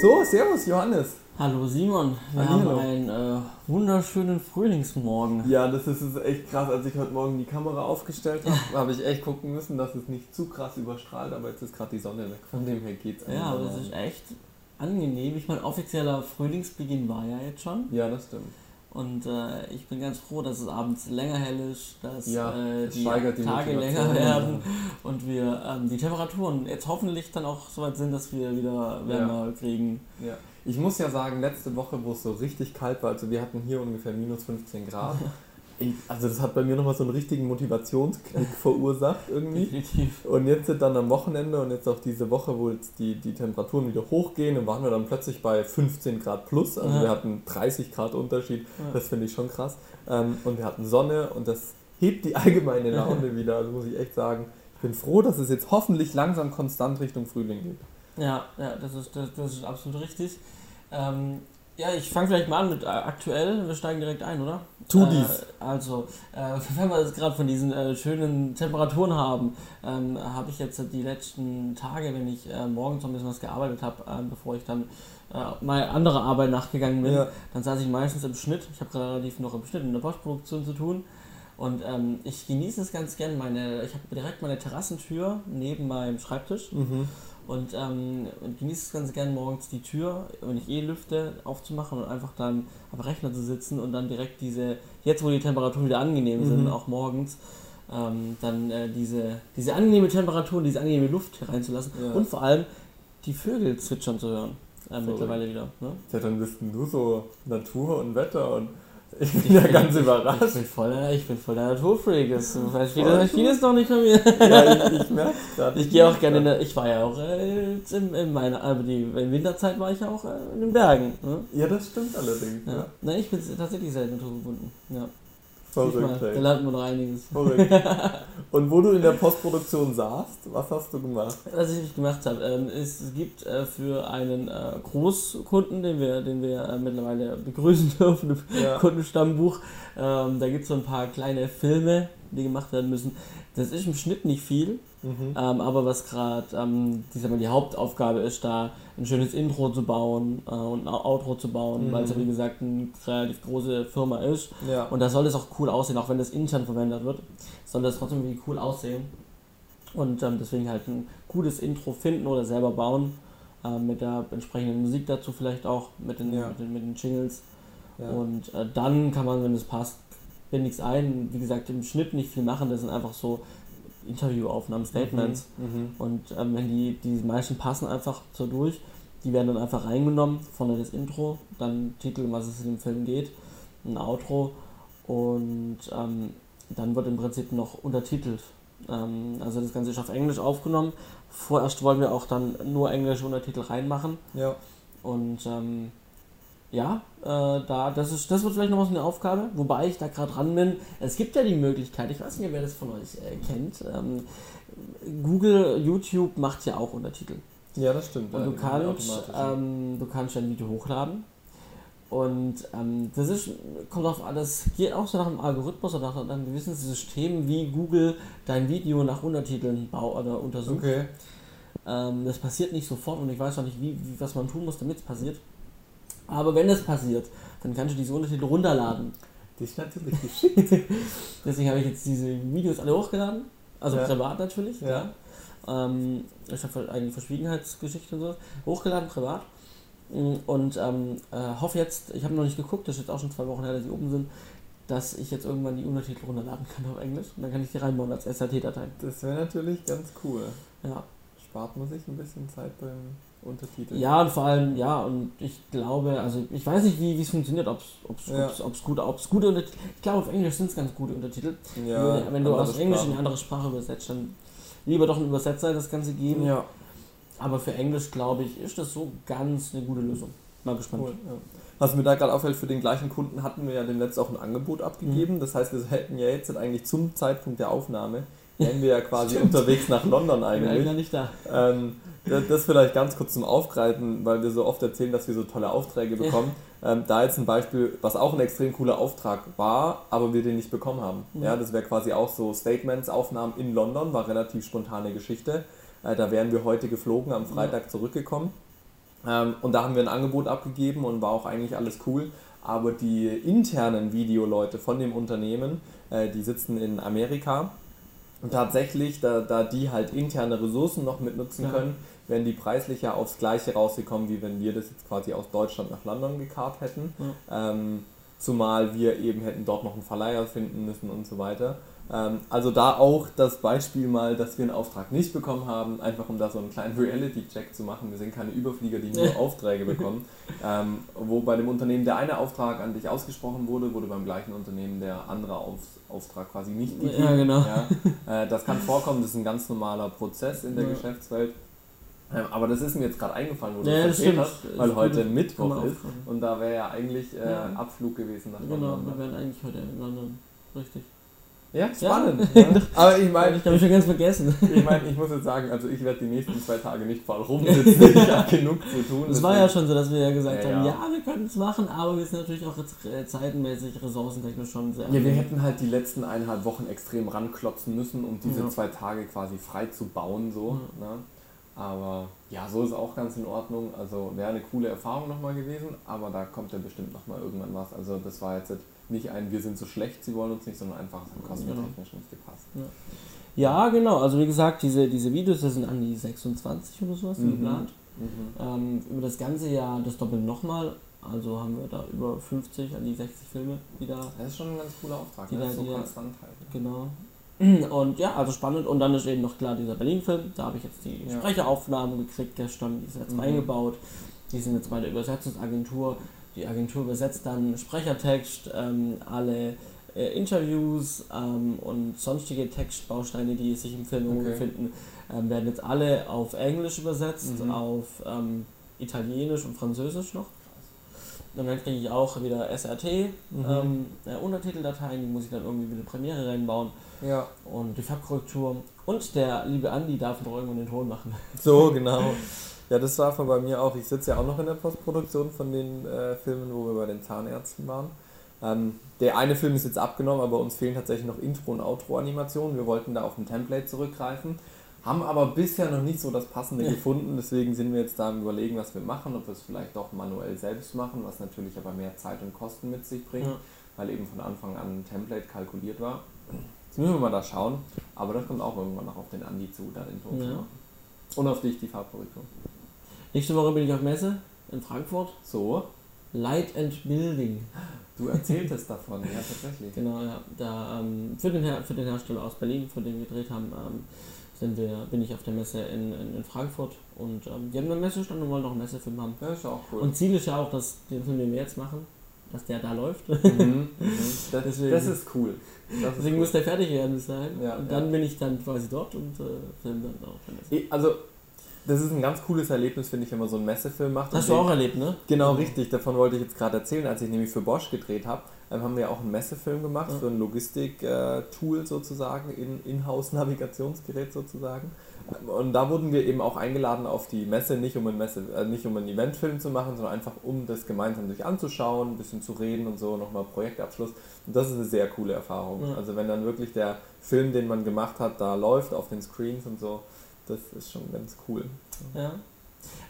So, servus Johannes. Hallo Simon, wir Hallihallo. haben einen äh, wunderschönen Frühlingsmorgen. Ja, das ist, ist echt krass. Als ich heute Morgen die Kamera aufgestellt habe, habe ich echt gucken müssen, dass es nicht zu krass überstrahlt, aber jetzt ist gerade die Sonne weg. Von dem her geht's Ja, aber es ist echt angenehm. Ich meine, offizieller Frühlingsbeginn war ja jetzt schon. Ja, das stimmt. Und äh, ich bin ganz froh, dass es abends länger hell ist, dass Ja, äh, die die Tage länger werden und wir ähm, die Temperaturen jetzt hoffentlich dann auch so weit sind, dass wir wieder wärmer kriegen. Ja. Ich muss ja sagen, letzte Woche, wo es so richtig kalt war, also wir hatten hier ungefähr minus 15 Grad. Also das hat bei mir nochmal so einen richtigen Motivationsknick verursacht irgendwie. Definitiv. Und jetzt sind dann am Wochenende und jetzt auch diese Woche, wo jetzt die, die Temperaturen wieder hochgehen, und waren wir dann plötzlich bei 15 Grad plus. Also Ja. wir hatten 30 Grad Unterschied. Ja. Das finde ich schon krass. Ähm, und wir hatten Sonne und das hebt die allgemeine Laune wieder. Also muss ich echt sagen, ich bin froh, dass es jetzt hoffentlich langsam konstant Richtung Frühling geht. Ja, ja, das ist, das, das ist absolut richtig. Ähm, ja, ich fange vielleicht mal an mit äh, aktuell. Wir steigen direkt ein, oder? Tu äh, dies. Also, äh, wenn wir jetzt gerade von diesen äh, schönen Temperaturen haben, ähm, habe ich jetzt die letzten Tage, wenn ich äh, morgens noch ein bisschen was gearbeitet habe, äh, bevor ich dann äh, mal andere Arbeit nachgegangen bin, Ja. dann saß ich meistens im Schnitt. Ich habe relativ noch im Schnitt in der Postproduktion zu tun. Und ähm, ich genieße es ganz gern. Meine, ich habe direkt meine Terrassentür neben meinem Schreibtisch. Mhm. Und, ähm, und genieße es ganz gern morgens die Tür, wenn ich eh lüfte, aufzumachen und einfach dann am Rechner zu sitzen und dann direkt diese, jetzt wo die Temperaturen wieder angenehm sind, Mhm. auch morgens, ähm, dann äh, diese, diese angenehme Temperatur, diese angenehme Luft hereinzulassen Ja. und vor allem die Vögel zwitschern zu hören. Äh, mittlerweile wieder. Ne? Ja, dann bist du so Natur und Wetter und ich bin ja ganz Ich überrascht. bin voll, der- ich bin voll der Naturfreak. Das weiß vieles, vieles noch nicht von mir. Ja, ich, ich merke gerade. Ich gehe auch gerne in der, ich war ja auch äh, in, in meiner, aber die in Winterzeit war ich ja auch äh, in den Bergen. Ne? Ja, das stimmt allerdings. Ja. Ja. Ne, ich bin tatsächlich sehr naturverbunden. Ja. Verrückt, da lernt man noch einiges. Verrückt. Und wo du in der Postproduktion saßt, was hast du gemacht? Was ich gemacht habe, ähm, es gibt äh, für einen äh, Großkunden, den wir, den wir äh, mittlerweile begrüßen dürfen, im Ja. Kundenstammbuch, ähm, da gibt es so ein paar kleine Filme, die gemacht werden müssen. Das ist im Schnitt nicht viel, Mhm. ähm, aber was gerade ähm, die, Hauptaufgabe ist, da ein schönes Intro zu bauen äh, und ein Outro zu bauen, Mhm. weil es ja wie gesagt eine relativ große Firma ist. Ja. Und da soll es auch cool aussehen, auch wenn das intern verwendet wird, soll das trotzdem irgendwie cool aussehen. Und ähm, deswegen halt ein gutes Intro finden oder selber bauen. Ähm, mit der entsprechenden Musik dazu vielleicht auch, mit den, Ja. mit den, mit den Jingles. ja. Und äh, dann kann man, wenn es passt, es ein. Wie gesagt, im Schnitt nicht viel machen, das sind einfach so Interviewaufnahmen, Statements. Mhm. Und ähm, wenn die, die meisten passen einfach so durch, die werden dann einfach reingenommen, vorne das Intro, dann Titel, was es in dem Film geht, ein Outro und ähm, dann wird im Prinzip noch untertitelt. Ähm, also das Ganze ist auf Englisch aufgenommen. Vorerst wollen wir auch dann nur englische Untertitel reinmachen Ja. und ähm, ja, äh, da, das, ist, das wird vielleicht noch was eine Aufgabe, wobei ich da gerade dran bin. Es gibt ja die Möglichkeit, ich weiß nicht, wer das von euch äh, kennt. Ähm, Google, YouTube macht ja auch Untertitel. ja, das stimmt. Und du kannst, ähm, du kannst ein Video hochladen. Und ähm, das ist, kommt auf alles, geht auch so nach dem Algorithmus oder nach einem gewissen System, wie Google dein Video nach Untertiteln bau oder untersucht. okay. Ähm, das passiert nicht sofort und ich weiß auch nicht, wie, wie, was man tun muss, damit es passiert. Aber wenn es passiert, dann kannst du diese Untertitel runterladen. Das ist natürlich geschickt. Deswegen habe ich jetzt diese Videos alle hochgeladen. Also Ja. privat natürlich. Ja. Ja. Ähm, ich habe eigene Verschwiegenheitsgeschichte und so. Hochgeladen, privat. Und ähm, äh, hoffe jetzt, ich habe noch nicht geguckt, das ist jetzt auch schon zwei Wochen her, dass sie oben sind, dass ich jetzt irgendwann die Untertitel runterladen kann auf Englisch. Und dann kann ich die reinbauen als SRT-Datei. Das wäre natürlich ganz cool. Ja. Spart man sich ein bisschen Zeit beim Untertiteln. Ja, und vor allem, ja, und ich glaube, also ich weiß nicht, wie es funktioniert, ob es Ja. gut, ob's gute Untertitel. Ich glaube, auf Englisch sind es ganz gute Untertitel. Ja, Nur, wenn du aus Englisch in eine andere Sprache übersetzt, dann lieber doch einen Übersetzer das Ganze geben. Ja, Aber für Englisch, glaube ich, ist das so ganz eine gute Lösung. Mal gespannt. cool. Ja. Was mir da gerade auffällt, für den gleichen Kunden hatten wir ja demnächst auch ein Angebot abgegeben. Mhm. Das heißt, wir hätten ja jetzt eigentlich zum Zeitpunkt der Aufnahme, wären wir ja quasi unterwegs nach London Ich bin eigentlich. eigentlich nicht da. Ähm, das vielleicht ganz kurz zum Aufgreifen, weil wir so oft erzählen, dass wir so tolle Aufträge bekommen. Ähm, da jetzt ein Beispiel, was auch ein extrem cooler Auftrag war, aber wir den nicht bekommen haben. Mhm. Ja, das wäre quasi auch so Statements, Aufnahmen in London, war relativ spontane Geschichte. Äh, da wären wir heute geflogen, am Freitag zurückgekommen. Ähm, und da haben wir ein Angebot abgegeben und war auch eigentlich alles cool. Aber die internen Videoleute von dem Unternehmen, äh, die sitzen in Amerika. Und tatsächlich, da, da die halt interne Ressourcen noch mitnutzen ja. können, wären die preislich ja aufs Gleiche rausgekommen, wie wenn wir das jetzt quasi aus Deutschland nach London gekarrt hätten. Ja. Ähm, zumal wir eben hätten dort noch einen Verleiher finden müssen und so weiter. Ähm, also da auch das Beispiel mal, dass wir einen Auftrag nicht bekommen haben, einfach um da so einen kleinen Reality-Check zu machen. Wir sind keine Überflieger, die nur Aufträge bekommen. Ähm, wo bei dem Unternehmen der eine Auftrag an dich ausgesprochen wurde, wurde beim gleichen Unternehmen der andere Auf Auftrag quasi nicht gegeben. Ja, genau. Ja, äh, das kann vorkommen, das ist ein ganz normaler Prozess in der ja. Geschäftswelt. Ähm, aber das ist mir jetzt gerade eingefallen, wo du ja, das erzählt hast, weil heute Mittwoch ist und da wäre ja eigentlich äh. Abflug gewesen nach London. Genau, wir wären eigentlich heute in London. Richtig. Ja, spannend. Ja. Aber ich meine. Ich habe schon ganz vergessen. Ich meine, ich muss jetzt sagen, also ich werde die nächsten zwei Tage nicht voll rumsitzen. Ich habe genug zu tun. Es war ja schon so, dass wir ja gesagt ja, haben, ja, wir können es machen, aber wir sind natürlich auch äh, zeitenmäßig, ressourcentechnisch schon sehr. Ja, wir hätten halt die letzten eineinhalb Wochen extrem ranklotzen müssen, um diese ja. zwei Tage quasi frei zu bauen. So, ja. ne? Aber ja, so ist auch ganz in Ordnung. Also wäre eine coole Erfahrung nochmal gewesen, aber da kommt ja bestimmt nochmal irgendwann was. Also das war jetzt nicht ein, wir sind so schlecht, sie wollen uns nicht, sondern einfach, es hat kostentechnisch nicht gepasst. Ja. ja. genau. Also wie gesagt, diese, diese Videos, das sind an die 26 oder sowas mhm. geplant. Mhm. Ähm, über das ganze Jahr das doppelt nochmal. Also haben wir da über 50 an die 60 Filme, die da. Das ist schon ein ganz cooler Auftrag, die ne? da, so die konstant halten. Genau. Und ja, also spannend. Und dann ist eben noch klar dieser Berlin-Film. Da habe ich jetzt die ja. Sprecheraufnahmen gekriegt gestern. Die ist jetzt mhm. eingebaut. Die sind jetzt bei der Übersetzungsagentur. Die Agentur übersetzt dann Sprechertext, ähm, alle äh, Interviews ähm, und sonstige Textbausteine, die sich im Film okay. befinden, ähm, werden jetzt alle auf Englisch übersetzt, mhm. auf ähm, Italienisch und Französisch noch. Und dann kriege ich auch wieder SRT mhm. ähm, äh, Untertiteldateien, die muss ich dann irgendwie wieder Premiere reinbauen. Ja. Und die Farbkorrektur. Und der liebe Andi darf noch irgendwann den Ton machen. So, genau. Ja, das war von bei mir auch. Ich sitze ja auch noch in der Postproduktion von den äh, Filmen, wo wir bei den Zahnärzten waren. Ähm, der eine Film ist jetzt abgenommen, aber uns fehlen tatsächlich noch Intro- und Outro-Animationen. Wir wollten da auf ein Template zurückgreifen, haben aber bisher noch nicht so das Passende gefunden. Deswegen sind wir jetzt da am Überlegen, was wir machen, ob wir es vielleicht doch manuell selbst machen, was natürlich aber mehr Zeit und Kosten mit sich bringt, ja. weil eben von Anfang an ein Template kalkuliert war. Jetzt müssen wir mal da schauen, aber das kommt auch irgendwann noch auf den Andi zu, da den Ton ja. zu machen. Und auf dich die Farbkorrektur. Nächste Woche bin ich auf Messe in Frankfurt. So. Light and Building. Du erzähltest davon, ja, tatsächlich. Genau, ja. Da, ähm, für, den Her für den Hersteller aus Berlin, für den wir gedreht haben, ähm, sind wir, bin ich auf der Messe in, in, in Frankfurt und ähm, die haben einen Messestand und wollen noch einen Messefilm haben. Ja, ist auch cool. Und Ziel ist ja auch, dass den Film, den wir jetzt machen, dass der da läuft. Mhm, mhm. Das, deswegen, das, ist cool. Das deswegen cool. muss der fertig werden sein. Ja, und dann ja. bin ich dann quasi dort und äh, film dann auch. Also das ist ein ganz cooles Erlebnis, finde ich, wenn man so einen Messefilm macht. Hast du auch erlebt, ne? Genau, richtig. Davon wollte ich jetzt gerade erzählen, als ich nämlich für Bosch gedreht habe. Dann haben wir auch einen Messefilm gemacht ja. für ein Logistik-Tool sozusagen, in Inhouse-Navigationsgerät sozusagen. Und da wurden wir eben auch eingeladen auf die Messe, nicht um, ein Messe, äh, nicht um einen Eventfilm zu machen, sondern einfach um das gemeinsam sich anzuschauen, ein bisschen zu reden und so, nochmal Projektabschluss. Und das ist eine sehr coole Erfahrung. Ja. Also wenn dann wirklich der Film, den man gemacht hat, da läuft auf den Screens und so, das ist schon ganz cool. Ja.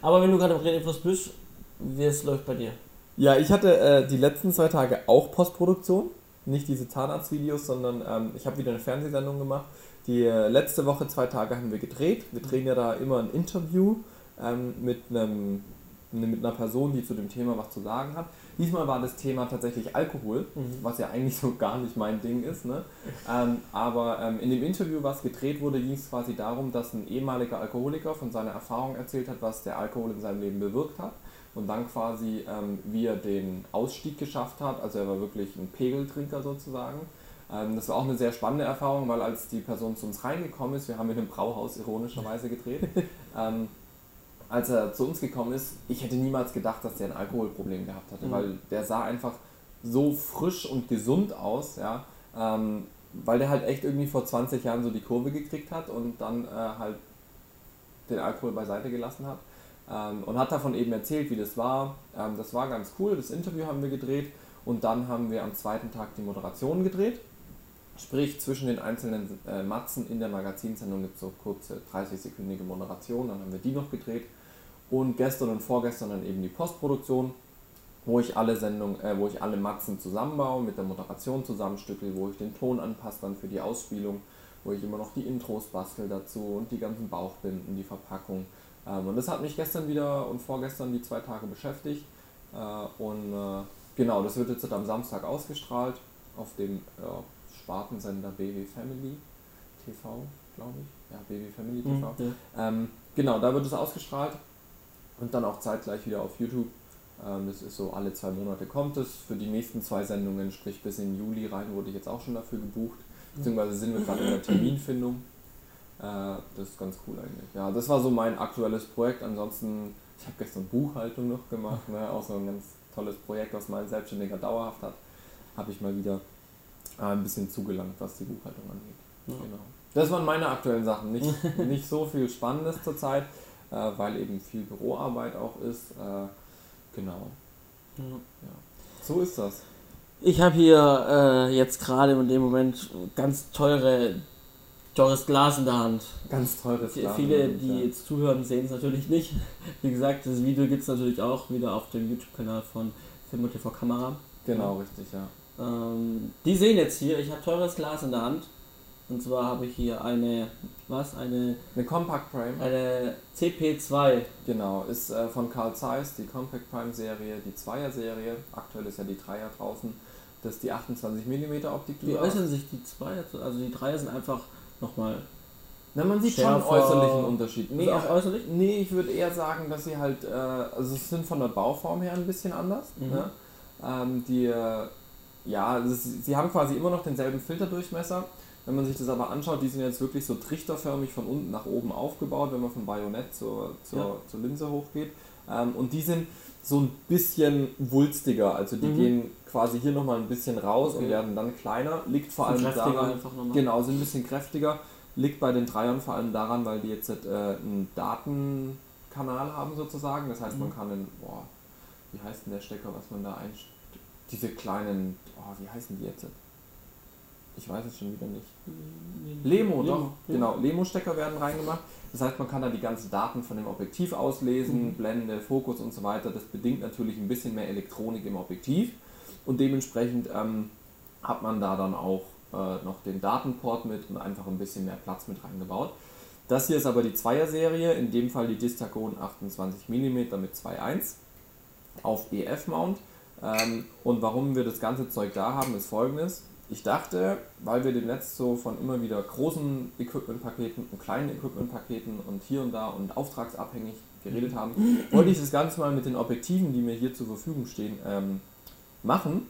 Aber wenn du gerade im Redefluss bist, wie es läuft bei dir? Ja, ich hatte äh, die letzten zwei Tage auch Postproduktion. Nicht diese Zahnarztvideos, sondern ähm, ich habe wieder eine Fernsehsendung gemacht. Die äh, letzte Woche, zwei Tage haben wir gedreht. Wir drehen ja da immer ein Interview ähm, mit, einem, mit einer Person, die zu dem Thema was zu sagen hat. Diesmal war das Thema tatsächlich Alkohol, mhm. was ja eigentlich so gar nicht mein Ding ist. Ne? Ähm, aber ähm, in dem Interview, was gedreht wurde, ging es quasi darum, dass ein ehemaliger Alkoholiker von seiner Erfahrung erzählt hat, was der Alkohol in seinem Leben bewirkt hat. Und dann quasi, ähm, wie er den Ausstieg geschafft hat. Also er war wirklich ein Pegeltrinker sozusagen. Ähm, das war auch eine sehr spannende Erfahrung, weil als die Person zu uns reingekommen ist, wir haben in einem Brauhaus ironischerweise gedreht, ähm, als er zu uns gekommen ist, ich hätte niemals gedacht, dass der ein Alkoholproblem gehabt hatte, mhm. weil der sah einfach so frisch und gesund aus, ja, ähm, weil der halt echt irgendwie vor 20 Jahren so die Kurve gekriegt hat und dann äh, halt den Alkohol beiseite gelassen hat ähm, und hat davon eben erzählt, wie das war. Ähm, das war ganz cool, das Interview haben wir gedreht und dann haben wir am zweiten Tag die Moderation gedreht. Sprich, zwischen den einzelnen äh, Matzen in der Magazinsendung gibt es so kurze 30-sekündige Moderation, dann haben wir die noch gedreht Und gestern und vorgestern dann eben die Postproduktion, wo ich alle Sendungen, äh, wo ich alle Matzen zusammenbaue, mit der Moderation zusammenstücke, wo ich den Ton anpasse dann für die Ausspielung, wo ich immer noch die Intros bastel dazu und die ganzen Bauchbinden, die Verpackung. Ähm, und das hat mich gestern wieder und vorgestern die zwei Tage beschäftigt. Äh, und äh, genau, das wird jetzt am Samstag ausgestrahlt auf dem äh, Spartensender BW Family TV, glaube ich. Ja, BW Family TV. Mhm, ja. ähm, genau, da wird es ausgestrahlt und dann auch zeitgleich wieder auf YouTube. Ähm, das ist so, alle zwei Monate kommt es. Für die nächsten zwei Sendungen, sprich bis in Juli rein, wurde ich jetzt auch schon dafür gebucht. Beziehungsweise sind wir gerade in der Terminfindung. Äh, das ist ganz cool eigentlich. Ja, das war so mein aktuelles Projekt. Ansonsten, ich habe gestern Buchhaltung noch gemacht, ne? auch so ein ganz tolles Projekt, was mein Selbstständiger dauerhaft hat. Habe ich mal wieder äh, ein bisschen zugelangt, was die Buchhaltung angeht. Ja. Genau. Das waren meine aktuellen Sachen. Nicht, nicht so viel Spannendes zurzeit, weil eben viel Büroarbeit auch ist. Äh, genau. Ja. ja. So ist das. Ich habe hier äh, jetzt gerade in dem Moment ganz teure teures Glas in der Hand. Ganz teures Glas. Viele, die ja. jetzt zuhören, sehen es natürlich nicht. Wie gesagt, das Video gibt es natürlich auch wieder auf dem YouTube-Kanal von Film und TV Kamera. Genau, richtig, ja. Ähm, die sehen jetzt hier, ich habe teures Glas in der Hand. Und zwar habe ich hier eine, was? Eine. Eine Compact Prime. Eine CP2. Genau, ist äh, von Carl Zeiss, die Compact Prime Serie, die Zweier-Serie. Aktuell ist ja die Dreier draußen. Das ist die 28 mm Optik. Wie äußern sich die Zweier? Also die Dreier sind einfach nochmal. Na, man sieht schärfer. schon äußerlichen Unterschied. Nee, auch äußerlich? Nee, ich würde eher sagen, dass sie halt, äh, also es sind von der Bauform her ein bisschen anders. Mhm. Ne? Ähm, die, äh, ja, ist, sie haben quasi immer noch denselben Filterdurchmesser, wenn man sich das aber anschaut, die sind jetzt wirklich so trichterförmig von unten nach oben aufgebaut, wenn man vom Bajonett zur, zur, ja. zur Linse hochgeht. Ähm, und die sind so ein bisschen wulstiger, also die mhm. gehen quasi hier nochmal ein bisschen raus okay. und werden dann kleiner. Liegt vor allem daran, genau, sind ein bisschen kräftiger. Liegt bei den Dreiern vor allem daran, weil die jetzt äh, einen Datenkanal haben sozusagen. Das heißt, mhm. man kann den, boah, wie heißt denn der Stecker, was man da einstellt? Diese kleinen, oh, wie heißen die jetzt? Ich weiß es schon wieder nicht. Lemo, Lemo doch. Ja. Genau, Lemo-Stecker werden reingemacht. Das heißt, man kann da die ganzen Daten von dem Objektiv auslesen, mhm. Blende, Fokus und so weiter. Das bedingt natürlich ein bisschen mehr Elektronik im Objektiv. Und dementsprechend ähm, hat man da dann auch äh, noch den Datenport mit und einfach ein bisschen mehr Platz mit reingebaut. Das hier ist aber die Zweier-Serie, in dem Fall die Distagon 28 mm mit 2.1 auf EF-Mount. Ähm, und warum wir das ganze Zeug da haben, ist folgendes. Ich dachte, weil wir demnächst so von immer wieder großen Equipment-Paketen und kleinen Equipment-Paketen und hier und da und auftragsabhängig geredet haben, wollte ich das Ganze mal mit den Objektiven, die mir hier zur Verfügung stehen, ähm, machen.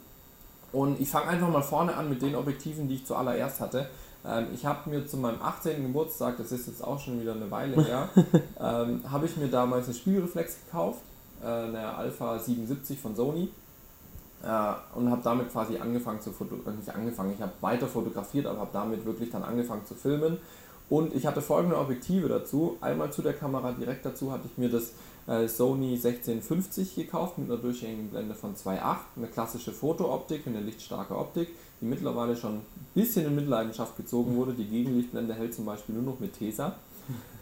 Und ich fange einfach mal vorne an mit den Objektiven, die ich zuallererst hatte. Ähm, ich habe mir zu meinem 18. Geburtstag, das ist jetzt auch schon wieder eine Weile her, ähm, habe ich mir damals eine Spiegelreflex gekauft, äh, eine Alpha 77 von Sony äh, und habe damit quasi angefangen zu fotografieren, nicht angefangen, ich habe weiter fotografiert, aber habe damit wirklich dann angefangen zu filmen. Und ich hatte folgende Objektive dazu. Einmal zu der Kamera direkt dazu hatte ich mir das äh, Sony 1650 gekauft mit einer durchgängigen Blende von 2.8, eine klassische Fotooptik, eine lichtstarke Optik, die mittlerweile schon ein bisschen in Mitleidenschaft gezogen wurde. Die Gegenlichtblende hält zum Beispiel nur noch mit Tesa.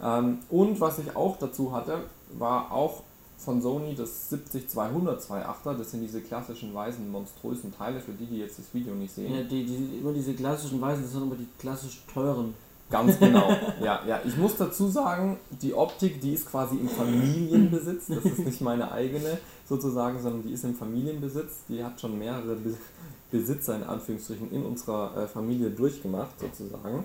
Ähm, und was ich auch dazu hatte, war auch von Sony das 70-200 2.8er, das sind diese klassischen weißen, monströsen Teile, für die, die jetzt das Video nicht sehen. Ja, die, die, immer diese klassischen weißen, das sind immer die klassisch teuren. Ganz genau. ja, ja. Ich muss dazu sagen, die Optik, die ist quasi im Familienbesitz. Das ist nicht meine eigene sozusagen, sondern die ist im Familienbesitz. Die hat schon mehrere Besitzer in Anführungsstrichen in unserer äh, Familie durchgemacht sozusagen.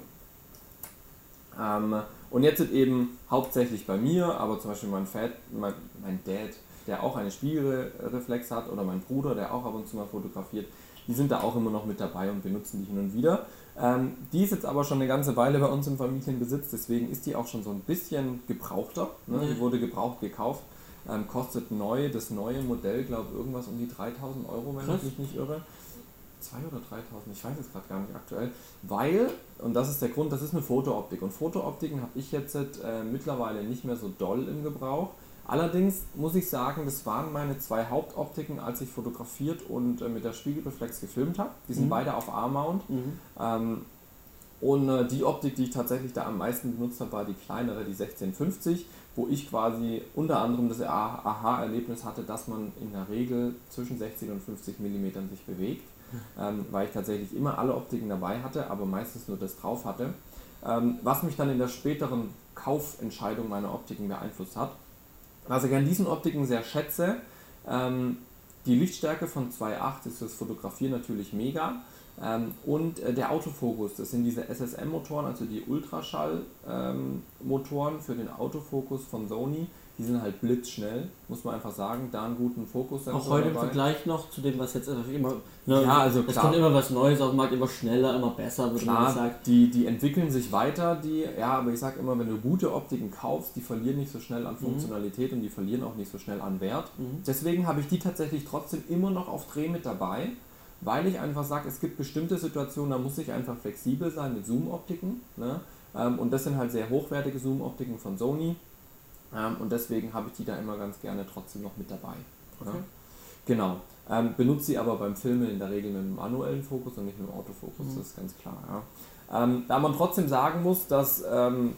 Ähm, und jetzt sind eben hauptsächlich bei mir, aber zum Beispiel mein, Fat, mein, mein Dad, der auch eine Spiegelreflex hat, oder mein Bruder, der auch ab und zu mal fotografiert, die sind da auch immer noch mit dabei und benutzen die hin und wieder. Ähm, die ist jetzt aber schon eine ganze Weile bei uns im Familienbesitz, deswegen ist die auch schon so ein bisschen gebrauchter. Ne? Die wurde gebraucht gekauft, ähm, kostet neu, das neue Modell, glaube ich, irgendwas um die 3000 Euro, wenn Krass. ich mich nicht irre. 2 oder 3000, ich weiß es gerade gar nicht aktuell, weil, und das ist der Grund, das ist eine Fotooptik und Fotooptiken habe ich jetzt äh, mittlerweile nicht mehr so doll im Gebrauch. Allerdings muss ich sagen, das waren meine zwei Hauptoptiken, als ich fotografiert und äh, mit der Spiegelreflex gefilmt habe. Die sind mhm. beide auf A-Mount. Mhm. Ähm, Und äh, die Optik, die ich tatsächlich da am meisten benutzt habe, war die kleinere, die 1650, wo ich quasi unter anderem das Aha-Erlebnis hatte, dass man in der Regel zwischen 60 und 50 mm sich bewegt, ähm, weil ich tatsächlich immer alle Optiken dabei hatte, aber meistens nur das drauf hatte. Ähm, was mich dann in der späteren Kaufentscheidung meiner Optiken beeinflusst hat. Was ich an diesen Optiken sehr schätze, ähm, die Lichtstärke von 2.8 ist fürs Fotografieren natürlich mega. Ähm, und äh, der Autofokus, das sind diese SSM-Motoren, also die Ultraschall-Motoren ähm, für den Autofokus von Sony. Die sind halt blitzschnell, muss man einfach sagen, da einen guten Fokus. Auch heute im Vergleich noch zu dem, was jetzt immer. Ne, ja, also es kommt immer was Neues auf den Markt, immer schneller, immer besser, würde klar, man sagen. Die, die entwickeln sich weiter, die, ja, aber ich sage immer, wenn du gute Optiken kaufst, die verlieren nicht so schnell an mhm. Funktionalität mhm. und die verlieren auch nicht so schnell an Wert. Mhm. Deswegen habe ich die tatsächlich trotzdem immer noch auf Dreh mit dabei weil ich einfach sage, es gibt bestimmte Situationen, da muss ich einfach flexibel sein mit Zoom-Optiken. Ne? Ähm, und das sind halt sehr hochwertige Zoom-Optiken von Sony. Ähm, und deswegen habe ich die da immer ganz gerne trotzdem noch mit dabei. Okay. Ne? Genau. Ähm, benutze sie aber beim Filmen in der Regel mit einem manuellen Fokus und nicht mit einem Autofokus, mhm. das ist ganz klar. Ja. Ähm, da man trotzdem sagen muss, dass ähm,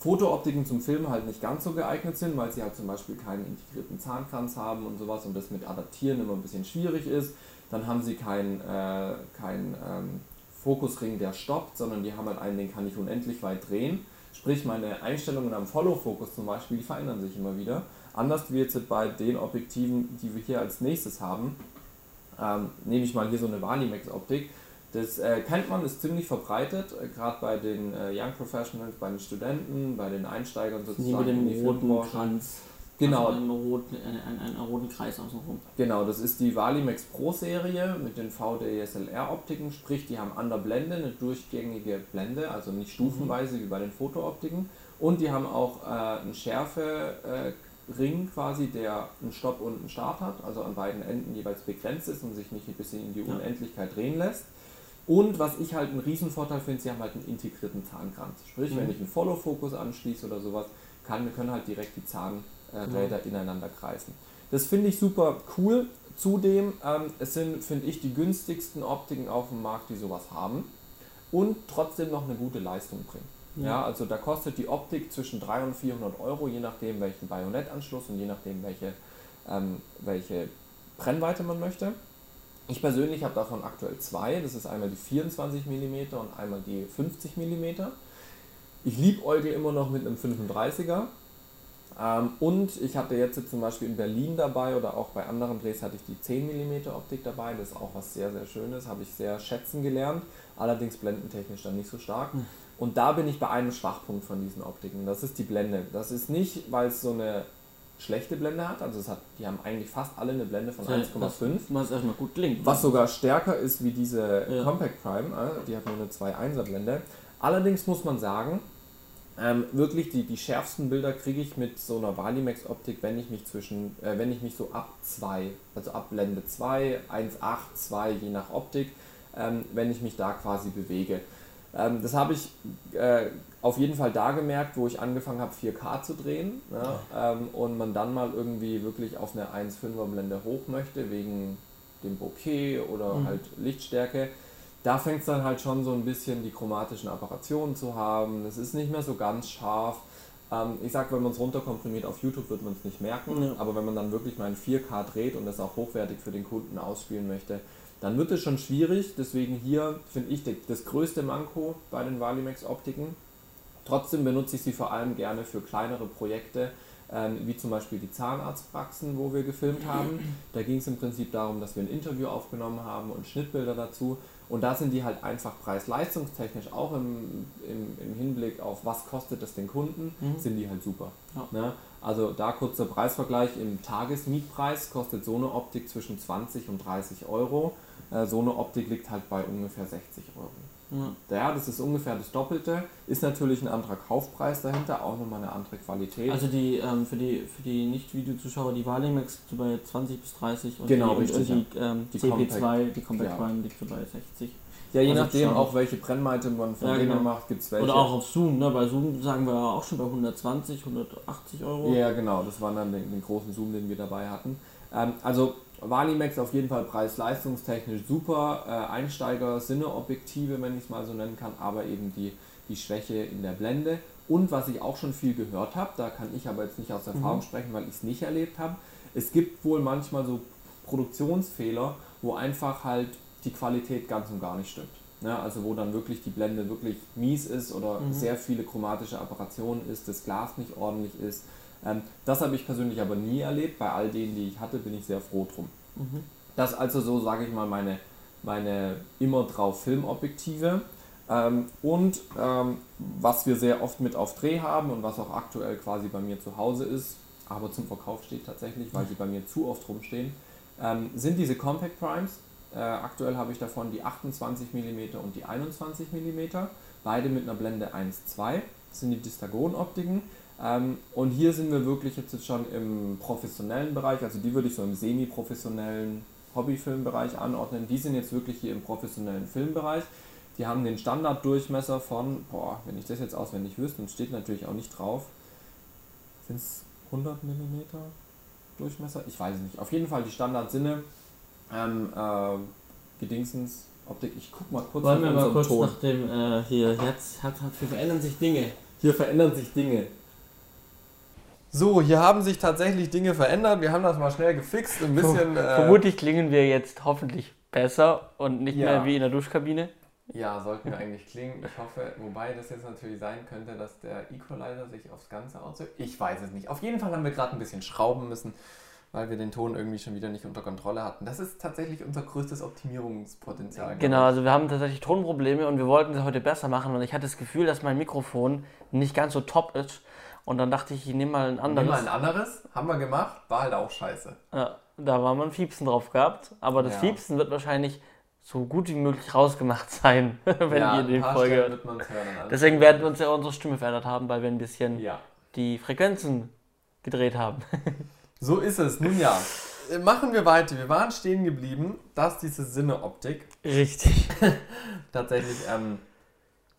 Fotooptiken zum Filmen halt nicht ganz so geeignet sind, weil sie halt zum Beispiel keinen integrierten Zahnkranz haben und sowas und das mit Adaptieren immer ein bisschen schwierig ist. Dann haben sie keinen äh, kein, ähm, Fokusring, der stoppt, sondern die haben halt einen, den kann ich unendlich weit drehen. Sprich, meine Einstellungen am Follow-Fokus zum Beispiel, die verändern sich immer wieder. Anders wie jetzt bei den Objektiven, die wir hier als nächstes haben, ähm, nehme ich mal hier so eine Valimax-Optik. Das äh, kennt man, ist ziemlich verbreitet, äh, gerade bei den äh, Young Professionals, bei den Studenten, bei den Einsteigern sozusagen. Die mit dem roten Kranz. Genau. Also einen, roten, einen, einen, roten Kreis außenrum. Genau, das ist die Valimax Pro Serie mit den VDSLR Optiken, sprich die haben an der Blende eine durchgängige Blende, also nicht stufenweise mhm. wie bei den Fotooptiken. Und die haben auch äh, einen Schärfering äh, quasi, der einen Stopp und einen Start hat, also an beiden Enden jeweils begrenzt ist und sich nicht ein bisschen in die Unendlichkeit drehen lässt. Und was ich halt einen Riesenvorteil finde, sie haben halt einen integrierten Zahnkranz. Sprich, mhm. wenn ich einen Follow-Fokus anschließe oder sowas, kann, können halt direkt die Zahn äh, Räder ja. ineinander kreisen. Das finde ich super cool. Zudem, ähm, es sind, finde ich, die günstigsten Optiken auf dem Markt, die sowas haben und trotzdem noch eine gute Leistung bringen. Ja. ja. also da kostet die Optik zwischen 300 und 400 Euro, je nachdem welchen Bajonettanschluss und je nachdem welche, ähm, welche Brennweite man möchte. Ich persönlich habe davon aktuell zwei, das ist einmal die 24 mm und einmal die 50 mm. Ich liebe Eugel immer noch mit einem 35er, ähm, und ich hatte jetzt zum Beispiel in Berlin dabei oder auch bei anderen Drehs hatte ich die 10 mm Optik dabei. Das ist auch was sehr, sehr Schönes, habe ich sehr schätzen gelernt. Allerdings blendentechnisch dann nicht so stark. Mhm. Und da bin ich bei einem Schwachpunkt von diesen Optiken. Das ist die Blende. Das ist nicht, weil es so eine schlechte Blende hat. Also es hat, die haben eigentlich fast alle eine Blende von 1,5. Was erstmal gut klingt. Was sogar stärker ist wie diese ja. Compact Prime. Äh, die hat nur eine 2,1er Blende. Allerdings muss man sagen, ähm, wirklich die, die schärfsten Bilder kriege ich mit so einer Valimax Optik, wenn ich mich zwischen, äh, wenn ich mich so ab 2, also ab Blende 2, 1,8, 2, je nach Optik, ähm, wenn ich mich da quasi bewege. Ähm, das habe ich äh, auf jeden Fall da gemerkt, wo ich angefangen habe 4K zu drehen ja, ähm, und man dann mal irgendwie wirklich auf eine 1,5er Blende hoch möchte, wegen dem Bokeh oder mhm. halt Lichtstärke da fängt es dann halt schon so ein bisschen die chromatischen Apparationen zu haben. Es ist nicht mehr so ganz scharf. Ähm, ich sag, wenn man es runterkomprimiert auf YouTube, wird man es nicht merken. Ja. Aber wenn man dann wirklich mal in 4K dreht und das auch hochwertig für den Kunden ausspielen möchte, dann wird es schon schwierig. Deswegen hier finde ich das größte Manko bei den Valimax Optiken. Trotzdem benutze ich sie vor allem gerne für kleinere Projekte, ähm, wie zum Beispiel die Zahnarztpraxen, wo wir gefilmt haben. Da ging es im Prinzip darum, dass wir ein Interview aufgenommen haben und Schnittbilder dazu. Und da sind die halt einfach preis-leistungstechnisch auch im, im, im, Hinblick auf was kostet es den Kunden, mhm. sind die halt super. Ja. Ne? Also da kurzer Preisvergleich, im Tagesmietpreis kostet so eine Optik zwischen 20 und 30 Euro. Äh, so eine Optik liegt halt bei ungefähr 60 Euro. Ja. ja, das ist ungefähr das Doppelte. Ist natürlich ein anderer Kaufpreis dahinter, auch nochmal eine andere Qualität. Also die ähm, für die für die Nicht-Video-Zuschauer, die Valimax liegt so bei 20 bis 30 und genau, die, richtig, und die, ähm, die CP2, die Compact ja. Liegt so bei 60. Ja, je also nachdem auch welche Brennweite man von ja, genau. macht, gibt es welche. Oder auch auf Zoom, ne? Bei Zoom sagen wir auch schon bei 120, 180 Euro. Ja, genau, das war dann den, den großen Zoom, den wir dabei hatten. Ähm, also Valimax auf jeden Fall preis-leistungstechnisch super. Äh, Einsteiger, Sinne-Objektive, wenn ich es mal so nennen kann, aber eben die, die Schwäche in der Blende. Und was ich auch schon viel gehört habe, da kann ich aber jetzt nicht aus Erfahrung mhm. sprechen, weil ich es nicht erlebt habe. Es gibt wohl manchmal so Produktionsfehler, wo einfach halt die Qualität ganz und gar nicht stimmt. Ja, also wo dann wirklich die Blende wirklich mies ist oder mhm. sehr viele chromatische Apparationen ist, das Glas nicht ordentlich ist. Ähm, das habe ich persönlich aber nie erlebt. Bei all denen, die ich hatte, bin ich sehr froh drum. Mhm. Das also so, sage ich mal, meine, meine immer drauf Filmobjektive. Ähm, und ähm, was wir sehr oft mit auf Dreh haben und was auch aktuell quasi bei mir zu Hause ist, aber zum Verkauf steht tatsächlich, weil sie bei mir zu oft rumstehen, ähm, sind diese Compact Primes. Äh, aktuell habe ich davon die 28 mm und die 21 mm, beide mit einer Blende 1.2. Das sind die Distagon-Optiken. Ähm, und hier sind wir wirklich jetzt schon im professionellen Bereich, also die würde ich so im semi-professionellen Hobbyfilmbereich anordnen. Die sind jetzt wirklich hier im professionellen Filmbereich. Die haben den Standarddurchmesser von, boah, wenn ich das jetzt auswendig wüsste, und steht natürlich auch nicht drauf, sind es 100 mm Durchmesser? Ich weiß es nicht. Auf jeden Fall die Standardsinne. Ähm, äh, Gedingsens Optik. Ich guck mal kurz Wollen wir mal kurz Ton. nach dem äh, hier, jetzt hat, hat, hier verändern sich Dinge. Hier verändern sich Dinge. So, hier haben sich tatsächlich Dinge verändert. Wir haben das mal schnell gefixt. Ein bisschen. Äh, Vermutlich klingen wir jetzt hoffentlich besser und nicht ja. mehr wie in der Duschkabine. Ja, sollten wir eigentlich klingen. Ich hoffe, wobei das jetzt natürlich sein könnte, dass der Equalizer sich aufs Ganze auswirkt. Ich weiß es nicht. Auf jeden Fall haben wir gerade ein bisschen schrauben müssen, weil wir den Ton irgendwie schon wieder nicht unter Kontrolle hatten. Das ist tatsächlich unser größtes Optimierungspotenzial. Genau, also wir haben tatsächlich Tonprobleme und wir wollten es heute besser machen und ich hatte das Gefühl, dass mein Mikrofon nicht ganz so top ist. Und dann dachte ich, ich nehme mal ein anderes. Nimm mal ein anderes, haben wir gemacht, war halt auch scheiße. Ja, da war man Fiepsen drauf gehabt, aber das ja. Fiepsen wird wahrscheinlich so gut wie möglich rausgemacht sein, wenn ja, ihr die Folge hört. Deswegen werden wir uns ja unsere Stimme verändert haben, weil wir ein bisschen ja. die Frequenzen gedreht haben. so ist es. Nun ja, machen wir weiter. Wir waren stehen geblieben, dass diese Sinneoptik richtig tatsächlich ähm,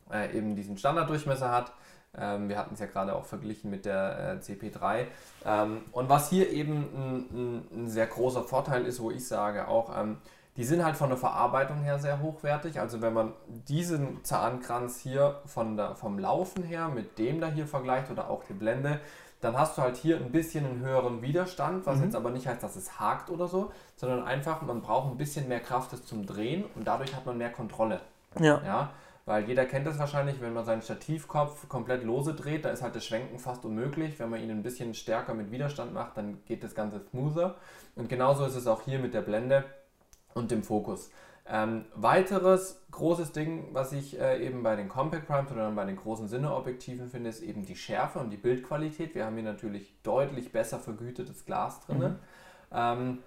äh, eben diesen Standarddurchmesser hat. Ähm, wir hatten es ja gerade auch verglichen mit der äh, CP3. Ähm, und was hier eben ein, ein, ein, sehr großer Vorteil ist, wo ich sage auch, ähm, die sind halt von der Verarbeitung her sehr hochwertig. Also wenn man diesen Zahnkranz hier von der, vom Laufen her mit dem da hier vergleicht oder auch die Blende, dann hast du halt hier ein bisschen einen höheren Widerstand, was mhm. jetzt aber nicht heißt, dass es hakt oder so, sondern einfach, man braucht ein bisschen mehr Kraft zum Drehen und dadurch hat man mehr Kontrolle. Ja. ja? Weil jeder kennt das wahrscheinlich, wenn man seinen Stativkopf komplett lose dreht, da ist halt das Schwenken fast unmöglich. Wenn man ihn ein bisschen stärker mit Widerstand macht, dann geht das Ganze smoother. Und genauso ist es auch hier mit der Blende und dem Fokus. Ähm, weiteres großes Ding, was ich äh, eben bei den Compact Primes oder bei den großen Sinneobjektiven finde, ist eben die Schärfe und die Bildqualität. Wir haben hier natürlich deutlich besser vergütetes Glas drin. Mhm. Ähm,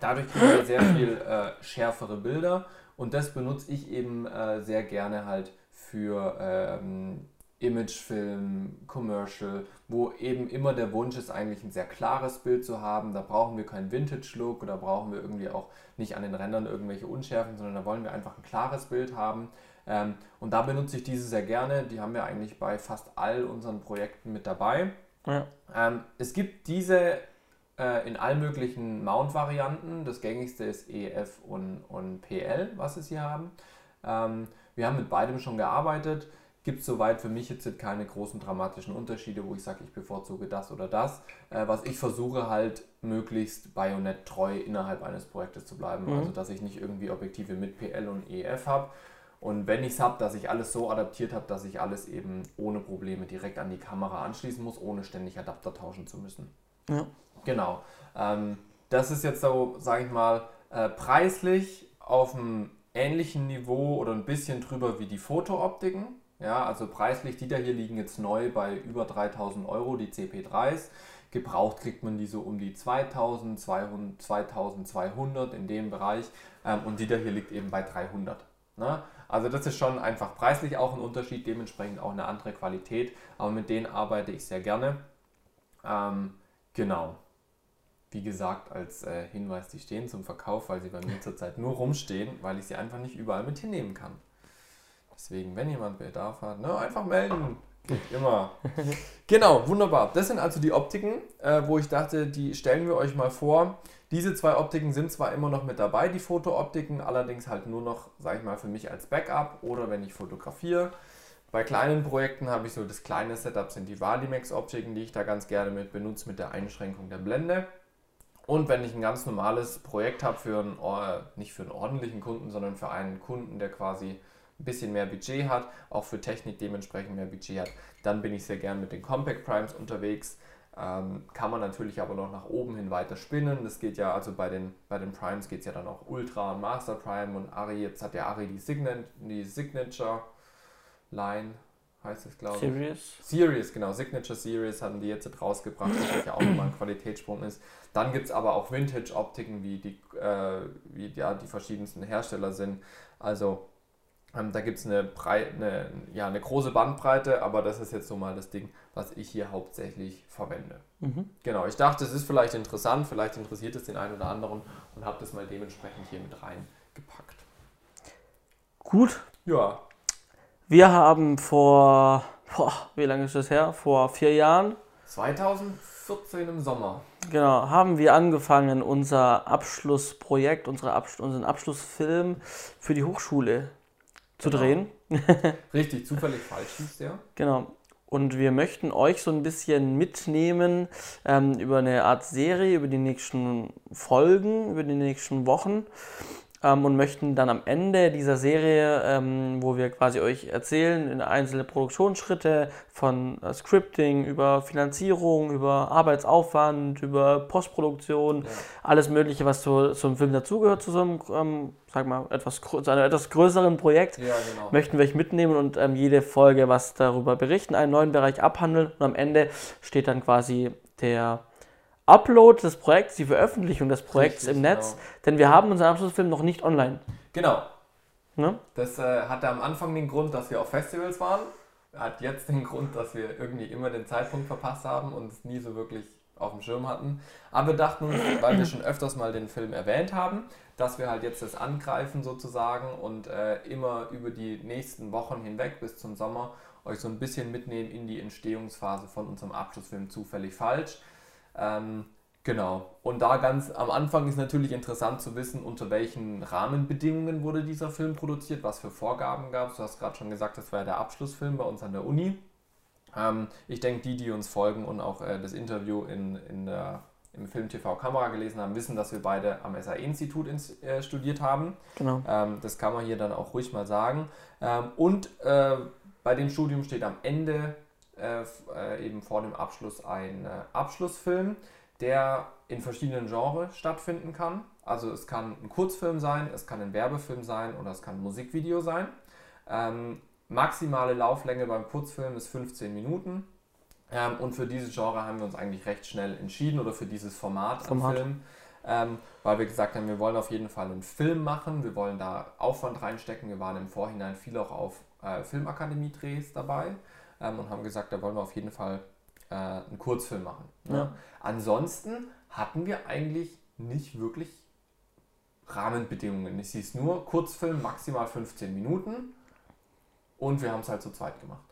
dadurch kriegen wir sehr viel äh, schärfere Bilder und das benutze ich eben äh, sehr gerne halt für ähm, Imagefilm, Commercial, wo eben immer der Wunsch ist, eigentlich ein sehr klares Bild zu haben. Da brauchen wir keinen Vintage-Look oder brauchen wir irgendwie auch nicht an den Rändern irgendwelche Unschärfen, sondern da wollen wir einfach ein klares Bild haben. Ähm, und da benutze ich diese sehr gerne. Die haben wir eigentlich bei fast all unseren Projekten mit dabei. Ja. Ähm, es gibt diese äh, in allen möglichen Mount-Varianten. Das gängigste ist EF und, und PL, was es hier haben. Ähm, wir haben mit beidem schon gearbeitet gibt es soweit für mich jetzt keine großen dramatischen Unterschiede, wo ich sage, ich bevorzuge das oder das. Äh, was ich versuche halt möglichst Bayonet treu innerhalb eines Projektes zu bleiben. Mhm. Also dass ich nicht irgendwie Objektive mit PL und EF habe. Und wenn ich es habe, dass ich alles so adaptiert habe, dass ich alles eben ohne Probleme direkt an die Kamera anschließen muss, ohne ständig Adapter tauschen zu müssen. Ja. Genau. Ähm, das ist jetzt so, sage ich mal, äh, preislich auf einem ähnlichen Niveau oder ein bisschen drüber wie die Fotooptiken. Ja, also preislich, die da hier liegen jetzt neu bei über 3000 Euro, die CP3s. Gebraucht kriegt man die so um die 2200, 2200 in dem Bereich ähm, und die da hier liegt eben bei 300. Ne? Also das ist schon einfach preislich auch ein Unterschied, dementsprechend auch eine andere Qualität, aber mit denen arbeite ich sehr gerne. Ähm, genau. Wie gesagt, als äh, Hinweis, die stehen zum Verkauf, weil sie bei mir zurzeit nur rumstehen, weil ich sie einfach nicht überall mit hinnehmen kann. Deswegen, wenn jemand Bedarf hat, ne, einfach melden. Immer. genau, wunderbar. Das sind also die Optiken, äh, wo ich dachte, die stellen wir euch mal vor. Diese zwei Optiken sind zwar immer noch mit dabei, die Fotooptiken, allerdings halt nur noch, sage ich mal, für mich als Backup oder wenn ich fotografiere. Bei kleinen Projekten habe ich so das kleine Setup, sind die Valimax-Optiken, die ich da ganz gerne mit benutze, mit der Einschränkung der Blende. Und wenn ich ein ganz normales Projekt habe für einen, nicht für einen ordentlichen Kunden, sondern für einen Kunden, der quasi ein bisschen mehr Budget hat, auch für Technik dementsprechend mehr Budget hat, dann bin ich sehr gern mit den Compact Primes unterwegs. Ähm, kann man natürlich aber noch nach oben hin weiter spinnen. Das geht ja, also bei den, bei den Primes geht es ja dann auch Ultra und Master Prime und Ari, jetzt hat ja Ari die, Sign die Signature Line, heißt es glaube ich. Series. Series, genau. Signature Series haben die jetzt rausgebracht, was ja auch nochmal ein Qualitätssprung ist. Dann gibt es aber auch Vintage-Optiken, wie, die, äh, wie ja, die verschiedensten Hersteller sind. Also ähm, da gibt es eine, eine, ja, eine große Bandbreite, aber das ist jetzt so mal das Ding, was ich hier hauptsächlich verwende. Mhm. Genau, ich dachte, es ist vielleicht interessant, vielleicht interessiert es den einen oder anderen und habe das mal dementsprechend hier mit reingepackt. Gut. Ja. Wir haben vor, boah, wie lange ist das her? Vor vier Jahren. 2014 im Sommer. Genau, haben wir angefangen, unser Abschlussprojekt, unsere Abs unseren Abschlussfilm für die Hochschule zu genau. drehen. Richtig, zufällig falsch hieß der. Genau. Und wir möchten euch so ein bisschen mitnehmen ähm, über eine Art Serie, über die nächsten Folgen, über die nächsten Wochen ähm, und möchten dann am Ende dieser Serie, ähm, wo wir quasi euch erzählen, in einzelne Produktionsschritte von äh, Scripting über Finanzierung, über Arbeitsaufwand, über Postproduktion, ja. alles Mögliche, was zu, zu einem Film dazugehört, zu so einem, ähm, sag mal, etwas, zu einem etwas größeren Projekt, ja, genau. möchten wir euch mitnehmen und ähm, jede Folge was darüber berichten, einen neuen Bereich abhandeln und am Ende steht dann quasi der Upload des Projekts, die Veröffentlichung des Projekts Richtig, im Netz, genau. denn wir haben unseren Abschlussfilm noch nicht online. Genau. Ne? Das äh, hatte am Anfang den Grund, dass wir auf Festivals waren. Hat jetzt den Grund, dass wir irgendwie immer den Zeitpunkt verpasst haben und es nie so wirklich auf dem Schirm hatten. Aber wir dachten weil wir schon öfters mal den Film erwähnt haben, dass wir halt jetzt das angreifen sozusagen und äh, immer über die nächsten Wochen hinweg bis zum Sommer euch so ein bisschen mitnehmen in die Entstehungsphase von unserem Abschlussfilm Zufällig Falsch. Ähm, genau. Und da ganz am Anfang ist natürlich interessant zu wissen, unter welchen Rahmenbedingungen wurde dieser Film produziert, was für Vorgaben gab es. Du hast gerade schon gesagt, das war ja der Abschlussfilm bei uns an der Uni. Ähm, ich denke, die, die uns folgen und auch äh, das Interview in, in der, im Film TV Kamera gelesen haben, wissen, dass wir beide am SAE-Institut äh, studiert haben. Genau. Ähm, das kann man hier dann auch ruhig mal sagen. Ähm, und äh, bei dem Studium steht am Ende äh, äh, eben vor dem Abschluss ein äh, Abschlussfilm, der in verschiedenen Genres stattfinden kann. Also es kann ein Kurzfilm sein, es kann ein Werbefilm sein oder es kann ein Musikvideo sein. Ähm, maximale Lauflänge beim Kurzfilm ist 15 Minuten. Ähm, und für dieses Genre haben wir uns eigentlich recht schnell entschieden oder für dieses Format, Format. Film. Ähm, weil wir gesagt haben, wir wollen auf jeden Fall einen Film machen, wir wollen da Aufwand reinstecken. Wir waren im Vorhinein viel auch auf äh, Filmakademie-Drehs dabei ähm, und haben gesagt, da wollen wir auf jeden Fall äh, einen Kurzfilm machen. Ne? Ja. Ansonsten hatten wir eigentlich nicht wirklich Rahmenbedingungen. Es hieß nur Kurzfilm, maximal 15 Minuten und wir haben es halt zu zweit gemacht.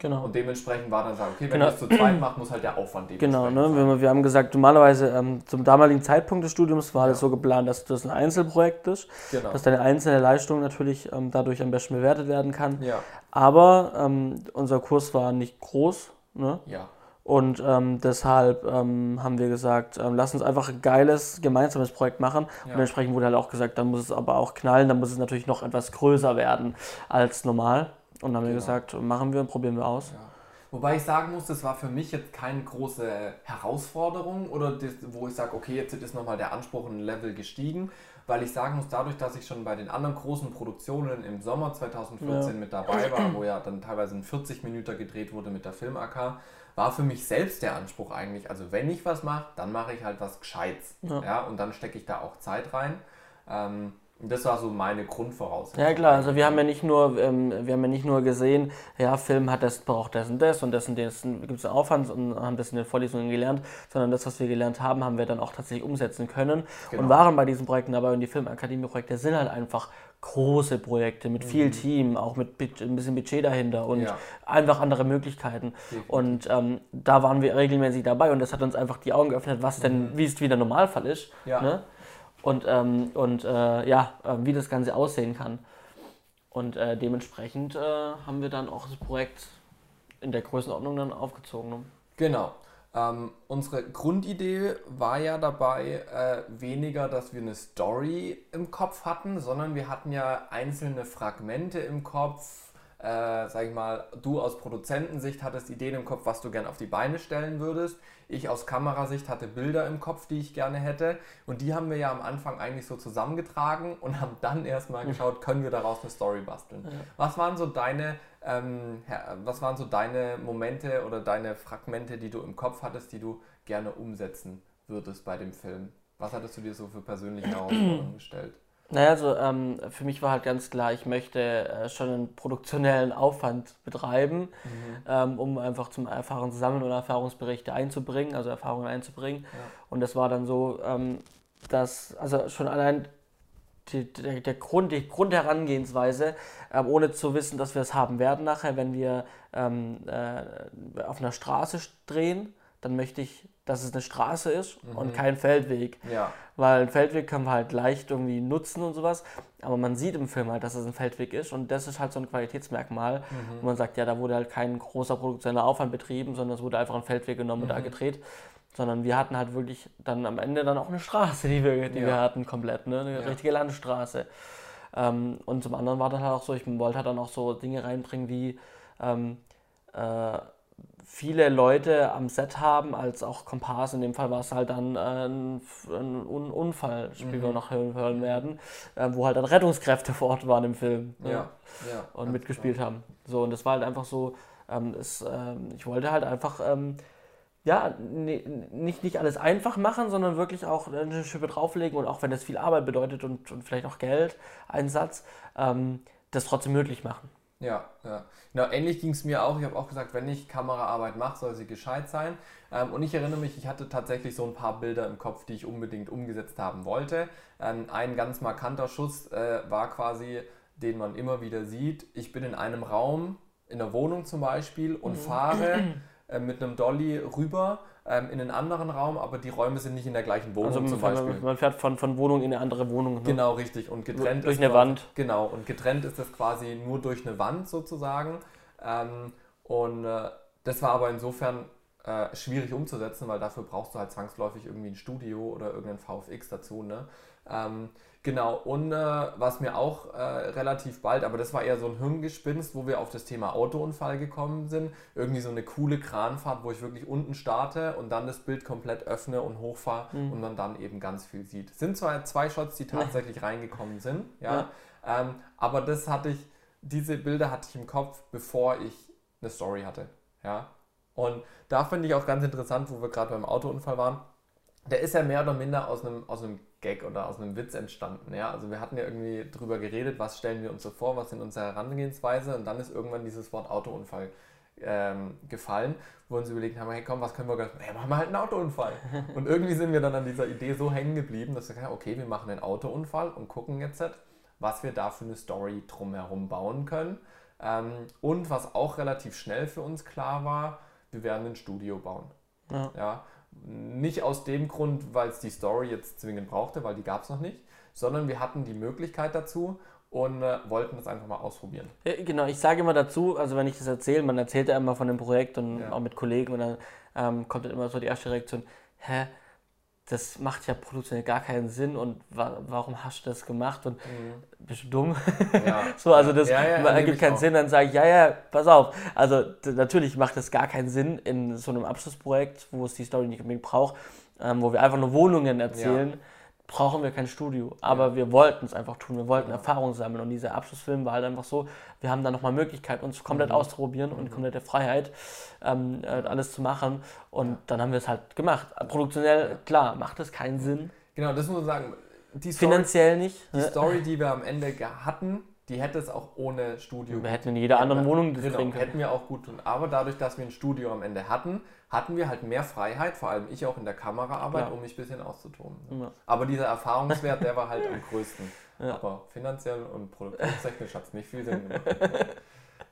Genau. Und dementsprechend war dann sagen, okay, wenn genau. ich es zu zweit mache, muss halt der Aufwand Genau, ne? wir, wir haben gesagt, normalerweise ähm, zum damaligen Zeitpunkt des Studiums war ja. das so geplant, dass das ein Einzelprojekt ist, genau. dass deine einzelne Leistung natürlich ähm, dadurch am besten bewertet werden kann. Ja. Aber ähm, unser Kurs war nicht groß. Ne? Ja. Und ähm, deshalb ähm, haben wir gesagt, ähm, lass uns einfach ein geiles gemeinsames Projekt machen. Ja. Und entsprechend wurde halt auch gesagt, dann muss es aber auch knallen, dann muss es natürlich noch etwas größer werden als normal. Und dann haben genau. wir gesagt, machen wir, probieren wir aus. Ja. Wobei ich sagen muss, das war für mich jetzt keine große Herausforderung oder das, wo ich sage, okay, jetzt ist nochmal der Anspruch ein Level gestiegen, weil ich sagen muss, dadurch, dass ich schon bei den anderen großen Produktionen im Sommer 2014 ja. mit dabei war, wo ja dann teilweise ein 40 Minuten gedreht wurde mit der Film AK, war für mich selbst der Anspruch eigentlich, also wenn ich was mache, dann mache ich halt was Gescheites. Ja. ja und dann stecke ich da auch Zeit rein. Ähm, Das war so meine Grundvoraussetzung. Ja klar, also wir haben ja nicht nur, ähm, wir haben ja nicht nur gesehen, ja, Film hat das, braucht das und das und das und das gibt es Aufwand und haben das in den Vorlesungen gelernt, sondern das, was wir gelernt haben, haben wir dann auch tatsächlich umsetzen können Genau. und waren bei diesen Projekten dabei und die Filmakademie-Projekte sind halt einfach große Projekte mit viel Team, auch mit ein bisschen Budget dahinter und Mhm. Ja. einfach andere Möglichkeiten. Und ähm, da waren wir regelmäßig dabei und das hat uns einfach die Augen geöffnet, was denn, wie es wie der Normalfall ist. Mhm. Ja. Ne? Und, ähm, und äh, ja, äh, wie das Ganze aussehen kann. Und äh, dementsprechend äh, haben wir dann auch das Projekt in der Größenordnung dann aufgezogen. Ne? Genau. Ähm, unsere Grundidee war ja dabei äh, weniger, dass wir eine Story im Kopf hatten, sondern wir hatten ja einzelne Fragmente im Kopf. Äh, sag ich mal, du aus Produzentensicht hattest Ideen im Kopf, was du gerne auf die Beine stellen würdest. Ich aus Kamerasicht hatte Bilder im Kopf, die ich gerne hätte. Und die haben wir ja am Anfang eigentlich so zusammengetragen und haben dann erstmal geschaut, können wir daraus eine Story basteln. Was waren so deine, ähm, was waren so deine Momente oder deine Fragmente, die du im Kopf hattest, die du gerne umsetzen würdest bei dem Film? Was hattest du dir so für persönliche Herausforderungen gestellt? Naja, also ähm, für mich war halt ganz klar, ich möchte äh, schon einen produktionellen Aufwand betreiben, ähm, um einfach zum Erfahrung zu sammeln oder Erfahrungsberichte einzubringen, also Erfahrungen einzubringen. Und das war dann so, ähm, dass, also schon allein die, der, der Grund, die Grundherangehensweise, ähm, ohne zu wissen, dass wir es haben werden nachher, wenn wir ähm, äh, auf einer Straße drehen, dann möchte ich, dass es eine Straße ist und kein Feldweg. Ja, Weil ein Feldweg kann man halt leicht irgendwie nutzen und sowas. Aber man sieht im Film halt, dass es ein Feldweg ist. Und das ist halt so ein Qualitätsmerkmal, wo man sagt, ja, da wurde halt kein großer produktioneller Aufwand betrieben, sondern es wurde einfach ein Feldweg genommen und da gedreht. Sondern wir hatten halt wirklich dann am Ende dann auch eine Straße, die wir, die Ja. wir hatten, komplett, ne? Eine Ja. richtige Landstraße. Ähm, und zum anderen war dann halt auch so, ich wollte halt dann auch so Dinge reinbringen wie ähm, äh, viele Leute am Set haben, als auch Komparsen. In dem Fall war es halt dann äh, ein, ein Un Unfall, wie wir noch hören, werden, äh, wo halt dann Rettungskräfte vor Ort waren im Film ne? ja, ja. und mitgespielt haben. So, und das war halt einfach so, ähm, es, ähm, ich wollte halt einfach, ähm, ja, ni- nicht, nicht alles einfach machen, sondern wirklich auch eine Schippe drauflegen und auch wenn das viel Arbeit bedeutet und, und vielleicht auch Geld, Einsatz, ähm, das trotzdem möglich machen. Ja, ja. Genau, ähnlich ging es mir auch. Ich habe auch gesagt, wenn ich Kameraarbeit mache, soll sie gescheit sein. Ähm, und ich erinnere mich, ich hatte tatsächlich so ein paar Bilder im Kopf, die ich unbedingt umgesetzt haben wollte. Ähm, ein ganz markanter Schuss äh, war quasi, den man immer wieder sieht. Ich bin in einem Raum, in der Wohnung zum Beispiel, und fahre äh, mit einem Dolly rüber ähm, in einen anderen Raum, aber die Räume sind nicht in der gleichen Wohnung Also zum man, Beispiel. man fährt von, von Wohnung in eine andere Wohnung. Ne? Genau, richtig. Und getrennt Durch ist eine quasi- Wand. Genau, und getrennt ist das quasi nur durch eine Wand sozusagen. Ähm, und äh, das war aber insofern äh, schwierig umzusetzen, weil dafür brauchst du halt zwangsläufig irgendwie ein Studio oder irgendein VFX dazu. Ne? Ähm, genau, und äh, was mir auch äh, relativ bald, aber das war eher so ein Hirngespinst, wo wir auf das Thema Autounfall gekommen sind. Irgendwie so eine coole Kranfahrt, wo ich wirklich unten starte und dann das Bild komplett öffne und hochfahre und man dann eben ganz viel sieht. Sind zwar zwei Shots, die tatsächlich reingekommen sind, ja, Ähm, aber das hatte ich, diese Bilder hatte ich im Kopf, bevor ich eine Story hatte, ja. Und da finde ich auch ganz interessant, wo wir gerade beim Autounfall waren. Der ist ja mehr oder minder aus einem, aus einem Gag oder aus einem Witz entstanden. Ja? Also wir hatten ja irgendwie drüber geredet, was stellen wir uns so vor, was sind unsere Herangehensweise und dann ist irgendwann dieses Wort Autounfall ähm, gefallen, wo wir uns überlegt haben, hey komm, was können wir, ja, machen wir halt einen Autounfall. und irgendwie sind wir dann an dieser Idee so hängen geblieben, dass wir gesagt haben, okay, wir machen einen Autounfall und gucken jetzt, was wir da für eine Story drumherum bauen können. Ähm, und was auch relativ schnell für uns klar war, wir werden ein Studio bauen. Ja. Ja, nicht aus dem Grund, weil es die Story jetzt zwingend brauchte, weil die gab es noch nicht, sondern wir hatten die Möglichkeit dazu und äh, wollten das einfach mal ausprobieren. Ja, genau, ich sage immer dazu, also wenn ich das erzähle, man erzählt ja immer von dem Projekt und Ja. auch mit Kollegen und dann ähm, kommt dann immer so die erste Reaktion, hä, das macht ja produktionell gar keinen Sinn und wa warum hast du das gemacht und bist du dumm? Ja. so, also das Ja, ja, ergibt keinen auch. Sinn, dann sage ich, ja, ja, pass auf. Also natürlich macht das gar keinen Sinn in so einem Abschlussprojekt, wo es die Story nicht unbedingt braucht, ähm, wo wir einfach nur Wohnungen erzählen, brauchen wir kein Studio. Aber wir wollten es einfach tun, wir wollten Erfahrung sammeln und dieser Abschlussfilm war halt einfach so, wir haben da nochmal Möglichkeit, uns komplett Mhm. auszuprobieren und komplette Freiheit, ähm, äh, alles zu machen und dann haben wir es halt gemacht. Produktionell, klar, macht es keinen Sinn. Genau, das muss man sagen. Die Story, finanziell nicht. die Story, die wir am Ende hatten, die hätte es auch ohne Studio Wir hätten in jeder anderen Wohnung das genau, hätten wir auch gut tun. Aber dadurch, dass wir ein Studio am Ende hatten, hatten wir halt mehr Freiheit, vor allem ich auch in der Kameraarbeit, Klar. um mich ein bisschen auszutoben. ne? Ja. Aber dieser Erfahrungswert, der war halt am größten. Ja. Aber finanziell und produktionstechnisch hat es nicht viel Sinn gemacht.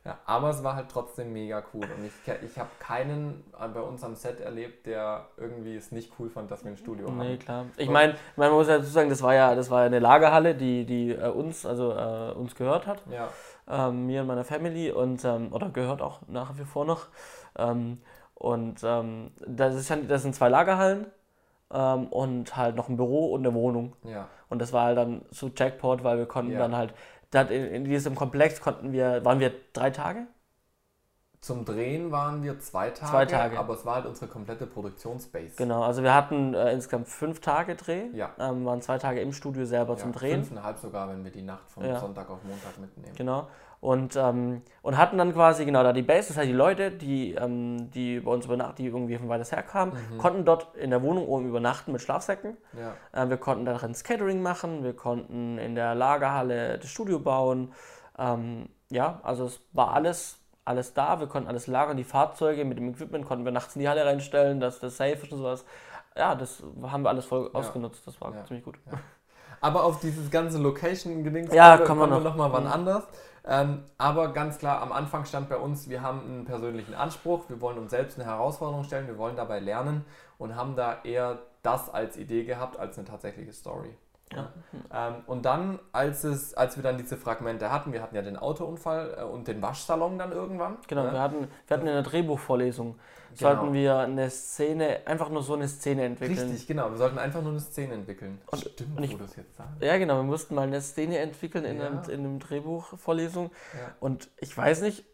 Ja, aber es war halt trotzdem mega cool. Und ich, ich habe keinen äh, bei uns am Set erlebt, der irgendwie es nicht cool fand, dass wir ein Studio Nee, haben. klar. Ich meine, man muss ja dazu sagen, das war ja, das war ja eine Lagerhalle, die, die äh, uns, also äh, uns gehört hat. Ja, ähm, mir und meiner Family und ähm, oder gehört auch nach wie vor noch. Ähm, und ähm, das, ist, das sind zwei Lagerhallen ähm, und halt noch ein Büro und eine Wohnung. ja, Und das war halt dann so Jackpot, weil wir konnten Ja. dann halt, dat in, in diesem Komplex konnten wir, waren wir drei Tage? Zum Drehen waren wir zwei Tage, Zwei Tage. aber es war halt unsere komplette Produktionsbase. Genau, also wir hatten äh, insgesamt fünf Tage Dreh, Ja. ähm, waren zwei Tage im Studio selber Ja, zum Drehen. Fünfeinhalb sogar, wenn wir die Nacht von Ja. Sonntag auf Montag mitnehmen. Genau. Und, ähm, und hatten dann quasi genau da die Base, das heißt die Leute, die, ähm, die bei uns übernachten, die irgendwie von weiters her kamen, Mhm. konnten dort in der Wohnung oben übernachten mit Schlafsäcken. Ja, Äh, wir konnten darin Catering machen, wir konnten in der Lagerhalle das Studio bauen. Ähm, ja, also es war alles, alles da, wir konnten alles lagern, die Fahrzeuge mit dem Equipment konnten wir nachts in die Halle reinstellen, dass das safe ist und sowas. Ja, das haben wir alles voll ausgenutzt, das Ähm, aber ganz klar, am Anfang stand bei uns, wir haben einen persönlichen Anspruch, wir wollen uns selbst eine Herausforderung stellen, wir wollen dabei lernen und haben da eher das als Idee gehabt, als eine tatsächliche Story. Ja. Ähm, und dann, als, es, als wir dann diese Fragmente hatten, wir hatten ja den Autounfall äh, und den Waschsalon dann irgendwann. Genau, ne? wir hatten, wir hatten in der Drehbuchvorlesung, Genau. sollten wir eine Szene, einfach nur so eine Szene entwickeln. Richtig, genau. Wir sollten einfach nur eine Szene entwickeln. Und- Stimmt, und ich- wo du es jetzt sagst. Ja, genau, wir mussten mal eine Szene entwickeln in, Ja. einem, in einem Drehbuchvorlesung. Ja. Und ich weiß nicht,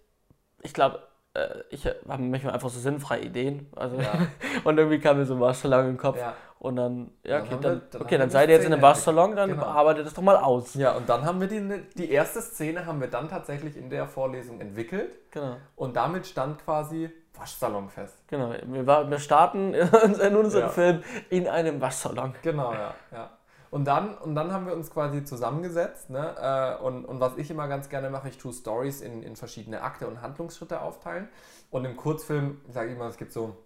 ich glaube, äh, ich habe manchmal einfach so sinnfreie Ideen. Also, Ja. und irgendwie kam mir so ein Waschsalon im Kopf. Ja. Und dann, ja, Dann okay, dann, wir- dann okay, dann seid ihr jetzt in einem Waschsalon, dann Genau. arbeitet das doch mal aus. Ja, und dann haben wir die, die erste Szene haben wir dann tatsächlich in der Vorlesung entwickelt Genau, und damit stand quasi Waschsalon fest. genau. Wir, war- wir starten in unserem Ja. Film in einem Waschsalon. Genau, ja. ja. Und, dann, und dann haben wir uns quasi zusammengesetzt. Ne? äh, Und, und was ich immer ganz gerne mache, ich tue Stories in, in verschiedene Akte und Handlungsschritte aufteilen. Und im Kurzfilm sage ich immer, es gibt so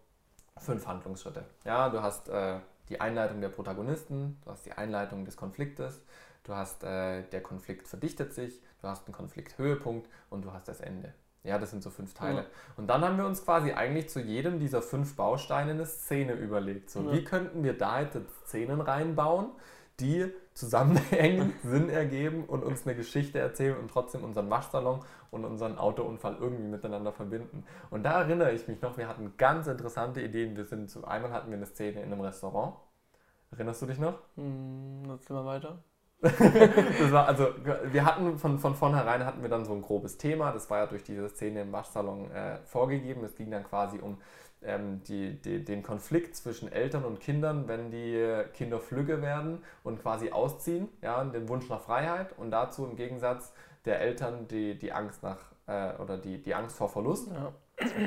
fünf Handlungsschritte. Ja, du hast äh, die Einleitung der Protagonisten, du hast die Einleitung des Konfliktes, du hast äh, der Konflikt verdichtet sich, du hast einen Konflikthöhepunkt und du hast das Ende. Ja, das sind so fünf Teile. Ja. Und dann haben wir uns quasi eigentlich zu jedem dieser fünf Bausteine eine Szene überlegt. So, Ja. wie könnten wir da jetzt Szenen reinbauen, die zusammenhängen, Sinn ergeben und uns eine Geschichte erzählen und trotzdem unseren Waschsalon und unseren Autounfall irgendwie miteinander verbinden. Und da erinnere ich mich noch, wir hatten ganz interessante Ideen. Wir sind zu, einmal hatten wir eine Szene in einem Restaurant. Erinnerst du dich noch? Hm, gehen wir weiter. Das war also, wir hatten von, von vornherein hatten wir dann so ein grobes Thema. Das war ja durch diese Szene im Waschsalon äh, vorgegeben. Es ging dann quasi um ähm, die, die, den Konflikt zwischen Eltern und Kindern, wenn die Kinder flügge werden und quasi ausziehen, ja, den Wunsch nach Freiheit und dazu im Gegensatz der Eltern die, die Angst nach äh, oder die, die Angst vor Verlust. Ja,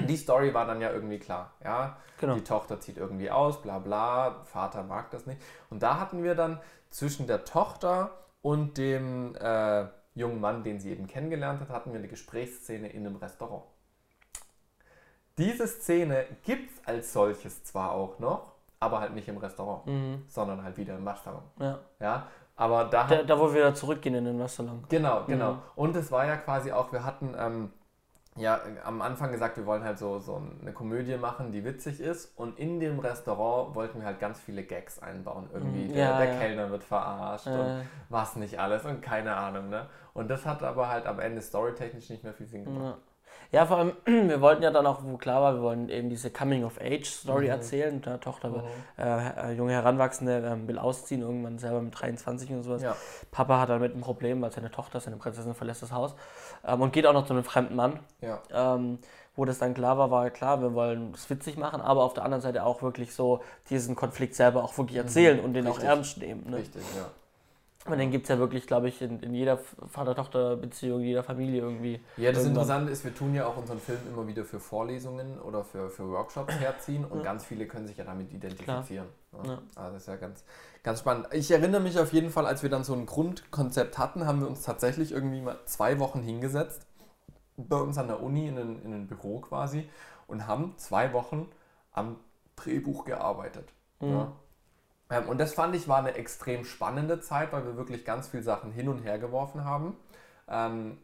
Die Story war dann ja irgendwie klar, ja. genau. Die Tochter zieht irgendwie aus, bla bla, Vater mag das nicht. Und da hatten wir dann zwischen der Tochter und dem äh, jungen Mann, den sie eben kennengelernt hat, hatten wir eine Gesprächsszene in einem Restaurant. Diese Szene gibt es als solches zwar auch noch, aber halt nicht im Restaurant, Mhm. sondern halt wieder im Waschsalon. Ja. Ja, aber da Da, da, wo wir wieder zurückgehen in den Waschsalon. Genau, genau. Mhm. Und es war ja quasi auch, wir hatten ähm, ja am Anfang gesagt, wir wollen halt so, so eine Komödie machen, die witzig ist. Und in dem Restaurant wollten wir halt ganz viele Gags einbauen. Irgendwie Mhm. der, Ja, der ja. Kellner wird verarscht und Äh, was nicht alles und keine Ahnung. Ne? Und das hat aber halt am Ende storytechnisch nicht mehr viel Sinn gemacht. Ja. Ja, vor allem, wir wollten ja dann auch, wo klar war, wir wollen eben diese Coming-of-Age-Story Mhm. erzählen. Der Tochter, Mhm. äh, äh, junge Heranwachsende, ähm, will ausziehen, irgendwann selber mit 23 und sowas. Papa hat damit ein Problem, weil seine Tochter, seine Prinzessin, verlässt das Haus ähm, und geht auch noch zu einem fremden Mann. Ja. Ähm, wo das dann klar war, war klar, wir wollen es witzig machen, aber auf der anderen Seite auch wirklich so diesen Konflikt selber auch wirklich erzählen und den auch Mhm. Richtig. ernst nehmen. Ne? Richtig, ja. Aber den gibt es ja wirklich, glaube ich, in, in jeder Vater-Tochter-Beziehung, jeder Familie irgendwie. Ja, das irgendwann. Interessante ist, wir tun ja auch unseren Film immer wieder für Vorlesungen oder für, für Workshops herziehen und ja. ganz viele können sich ja damit identifizieren. Ja. Ja. Also das ist ja ganz, ganz spannend. Ich erinnere mich auf jeden Fall, als wir dann so ein Grundkonzept hatten, haben wir uns tatsächlich irgendwie mal zwei Wochen hingesetzt bei uns an der Uni in ein, in ein Büro quasi und haben zwei Wochen am Drehbuch gearbeitet. Mhm. Ähm, und das fand ich war eine extrem spannende Zeit, weil wir wirklich ganz viele Sachen hin und her geworfen haben. Ähm,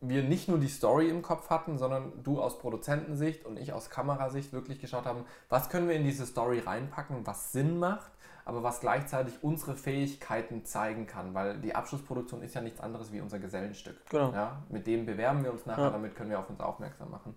wir nicht nur die Story im Kopf hatten, sondern du aus Produzentensicht und ich aus Kamerasicht wirklich geschaut haben, was können wir in diese Story reinpacken, was Sinn macht, aber was gleichzeitig unsere Fähigkeiten zeigen kann, weil die Abschlussproduktion ist ja nichts anderes wie unser Gesellenstück. Genau. Ja, mit dem bewerben wir uns nachher, ja. damit können wir auf uns aufmerksam machen.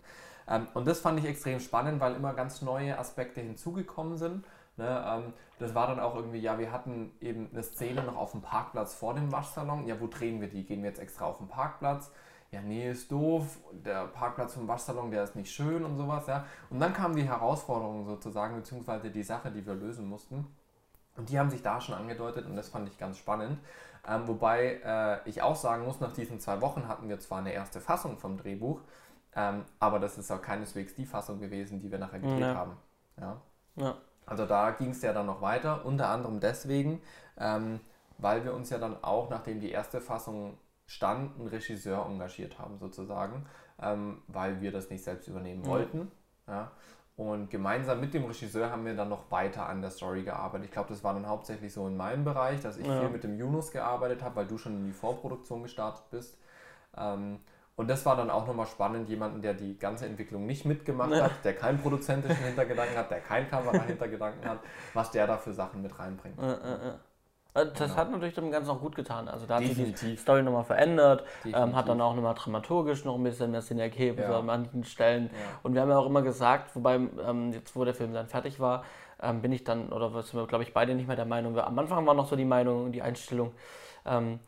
Ähm, und das fand ich extrem spannend, weil immer ganz neue Aspekte hinzugekommen sind Ne, ähm, das war dann auch irgendwie, ja, wir hatten eben eine Szene noch auf dem Parkplatz vor dem Waschsalon. Ja, wo drehen wir die? Gehen wir jetzt extra auf den Parkplatz? Ja, nee, ist doof. Der Parkplatz vom Waschsalon, der ist nicht schön und sowas, ja. Und dann kamen die Herausforderungen sozusagen, beziehungsweise die Sache, die wir lösen mussten. Und die haben sich da schon angedeutet und das fand ich ganz spannend. Ähm, wobei äh, ich auch sagen muss, nach diesen zwei Wochen hatten wir zwar eine erste Fassung vom Drehbuch, ähm, aber das ist auch keineswegs die Fassung gewesen, die wir nachher gedreht ja. haben. Ja. ja. Also da ging es ja dann noch weiter, unter anderem deswegen, ähm, weil wir uns ja dann auch, nachdem die erste Fassung stand, einen Regisseur engagiert haben sozusagen, ähm, weil wir das nicht selbst übernehmen mhm. wollten. Ja. Und gemeinsam mit dem Regisseur haben wir dann noch weiter an der Story gearbeitet. Ich glaube, das war dann hauptsächlich so in meinem Bereich, dass ich ja. viel mit dem Yunus gearbeitet habe, weil du schon in die Vorproduktion gestartet bist. Ähm, und das war dann auch nochmal spannend, jemanden, der die ganze Entwicklung nicht mitgemacht ja. hat, der keinen produzentischen Hintergedanken hat, der keinen Kamera-Hintergedanken hat, was der da für Sachen mit reinbringt. Ja, ja, das genau. hat natürlich dem Ganzen auch gut getan. Also da Definitiv. hat sich die Story nochmal verändert, ähm, hat dann auch nochmal dramaturgisch noch ein bisschen mehr Sinn ergeben ja. an manchen Stellen. Ja. Und wir haben ja auch immer gesagt, wobei ähm, jetzt, wo der Film dann fertig war, ähm, bin ich dann, oder sind wir, glaube ich, beide nicht mehr der Meinung, am Anfang war noch so die Meinung, die Einstellung, ähm,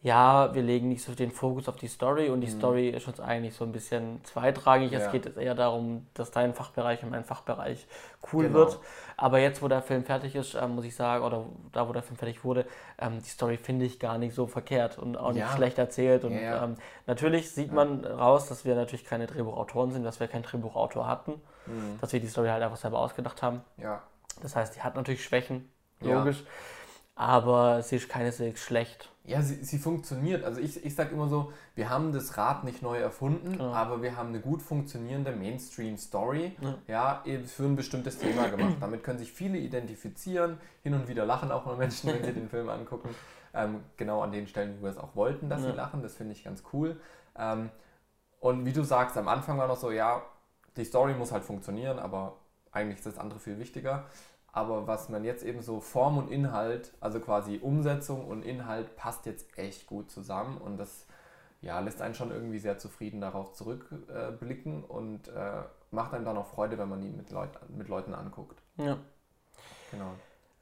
ja, wir legen nicht so den Fokus auf die Story und die mhm. Story ist uns eigentlich so ein bisschen zweitragig. Ja. Es geht eher darum, dass dein Fachbereich und mein Fachbereich cool genau. wird. Aber jetzt, wo der Film fertig ist, ähm, muss ich sagen, oder da, wo der Film fertig wurde, ähm, die Story finde ich gar nicht so verkehrt und auch nicht ja. schlecht erzählt. Und ja, ähm, natürlich sieht man raus, dass wir natürlich keine Drehbuchautoren sind, dass wir keinen Drehbuchautor hatten, mhm. dass wir die Story halt einfach selber ausgedacht haben. Das heißt, die hat natürlich Schwächen, logisch. Aber sie ist keineswegs schlecht. Ja, sie, sie funktioniert. Also ich, ich sage immer so, wir haben das Rad nicht neu erfunden, ja. aber wir haben eine gut funktionierende Mainstream-Story ja. ja. für ein bestimmtes Thema gemacht. Damit können sich viele identifizieren. Hin und wieder lachen auch mal Menschen, wenn sie den Film angucken. Ähm, genau an den Stellen, wo wir es auch wollten, dass ja. sie lachen. Das finde ich ganz cool. Ähm, und wie du sagst, am Anfang war noch so, ja, die Story muss halt funktionieren, aber eigentlich ist das andere viel wichtiger. Aber was man jetzt eben so Form und Inhalt, also quasi Umsetzung und Inhalt passt jetzt echt gut zusammen und das ja, lässt einen schon irgendwie sehr zufrieden darauf zurückblicken äh, und äh, macht einem dann auch Freude, wenn man ihn mit, Leut mit Leuten anguckt. Ja. Genau.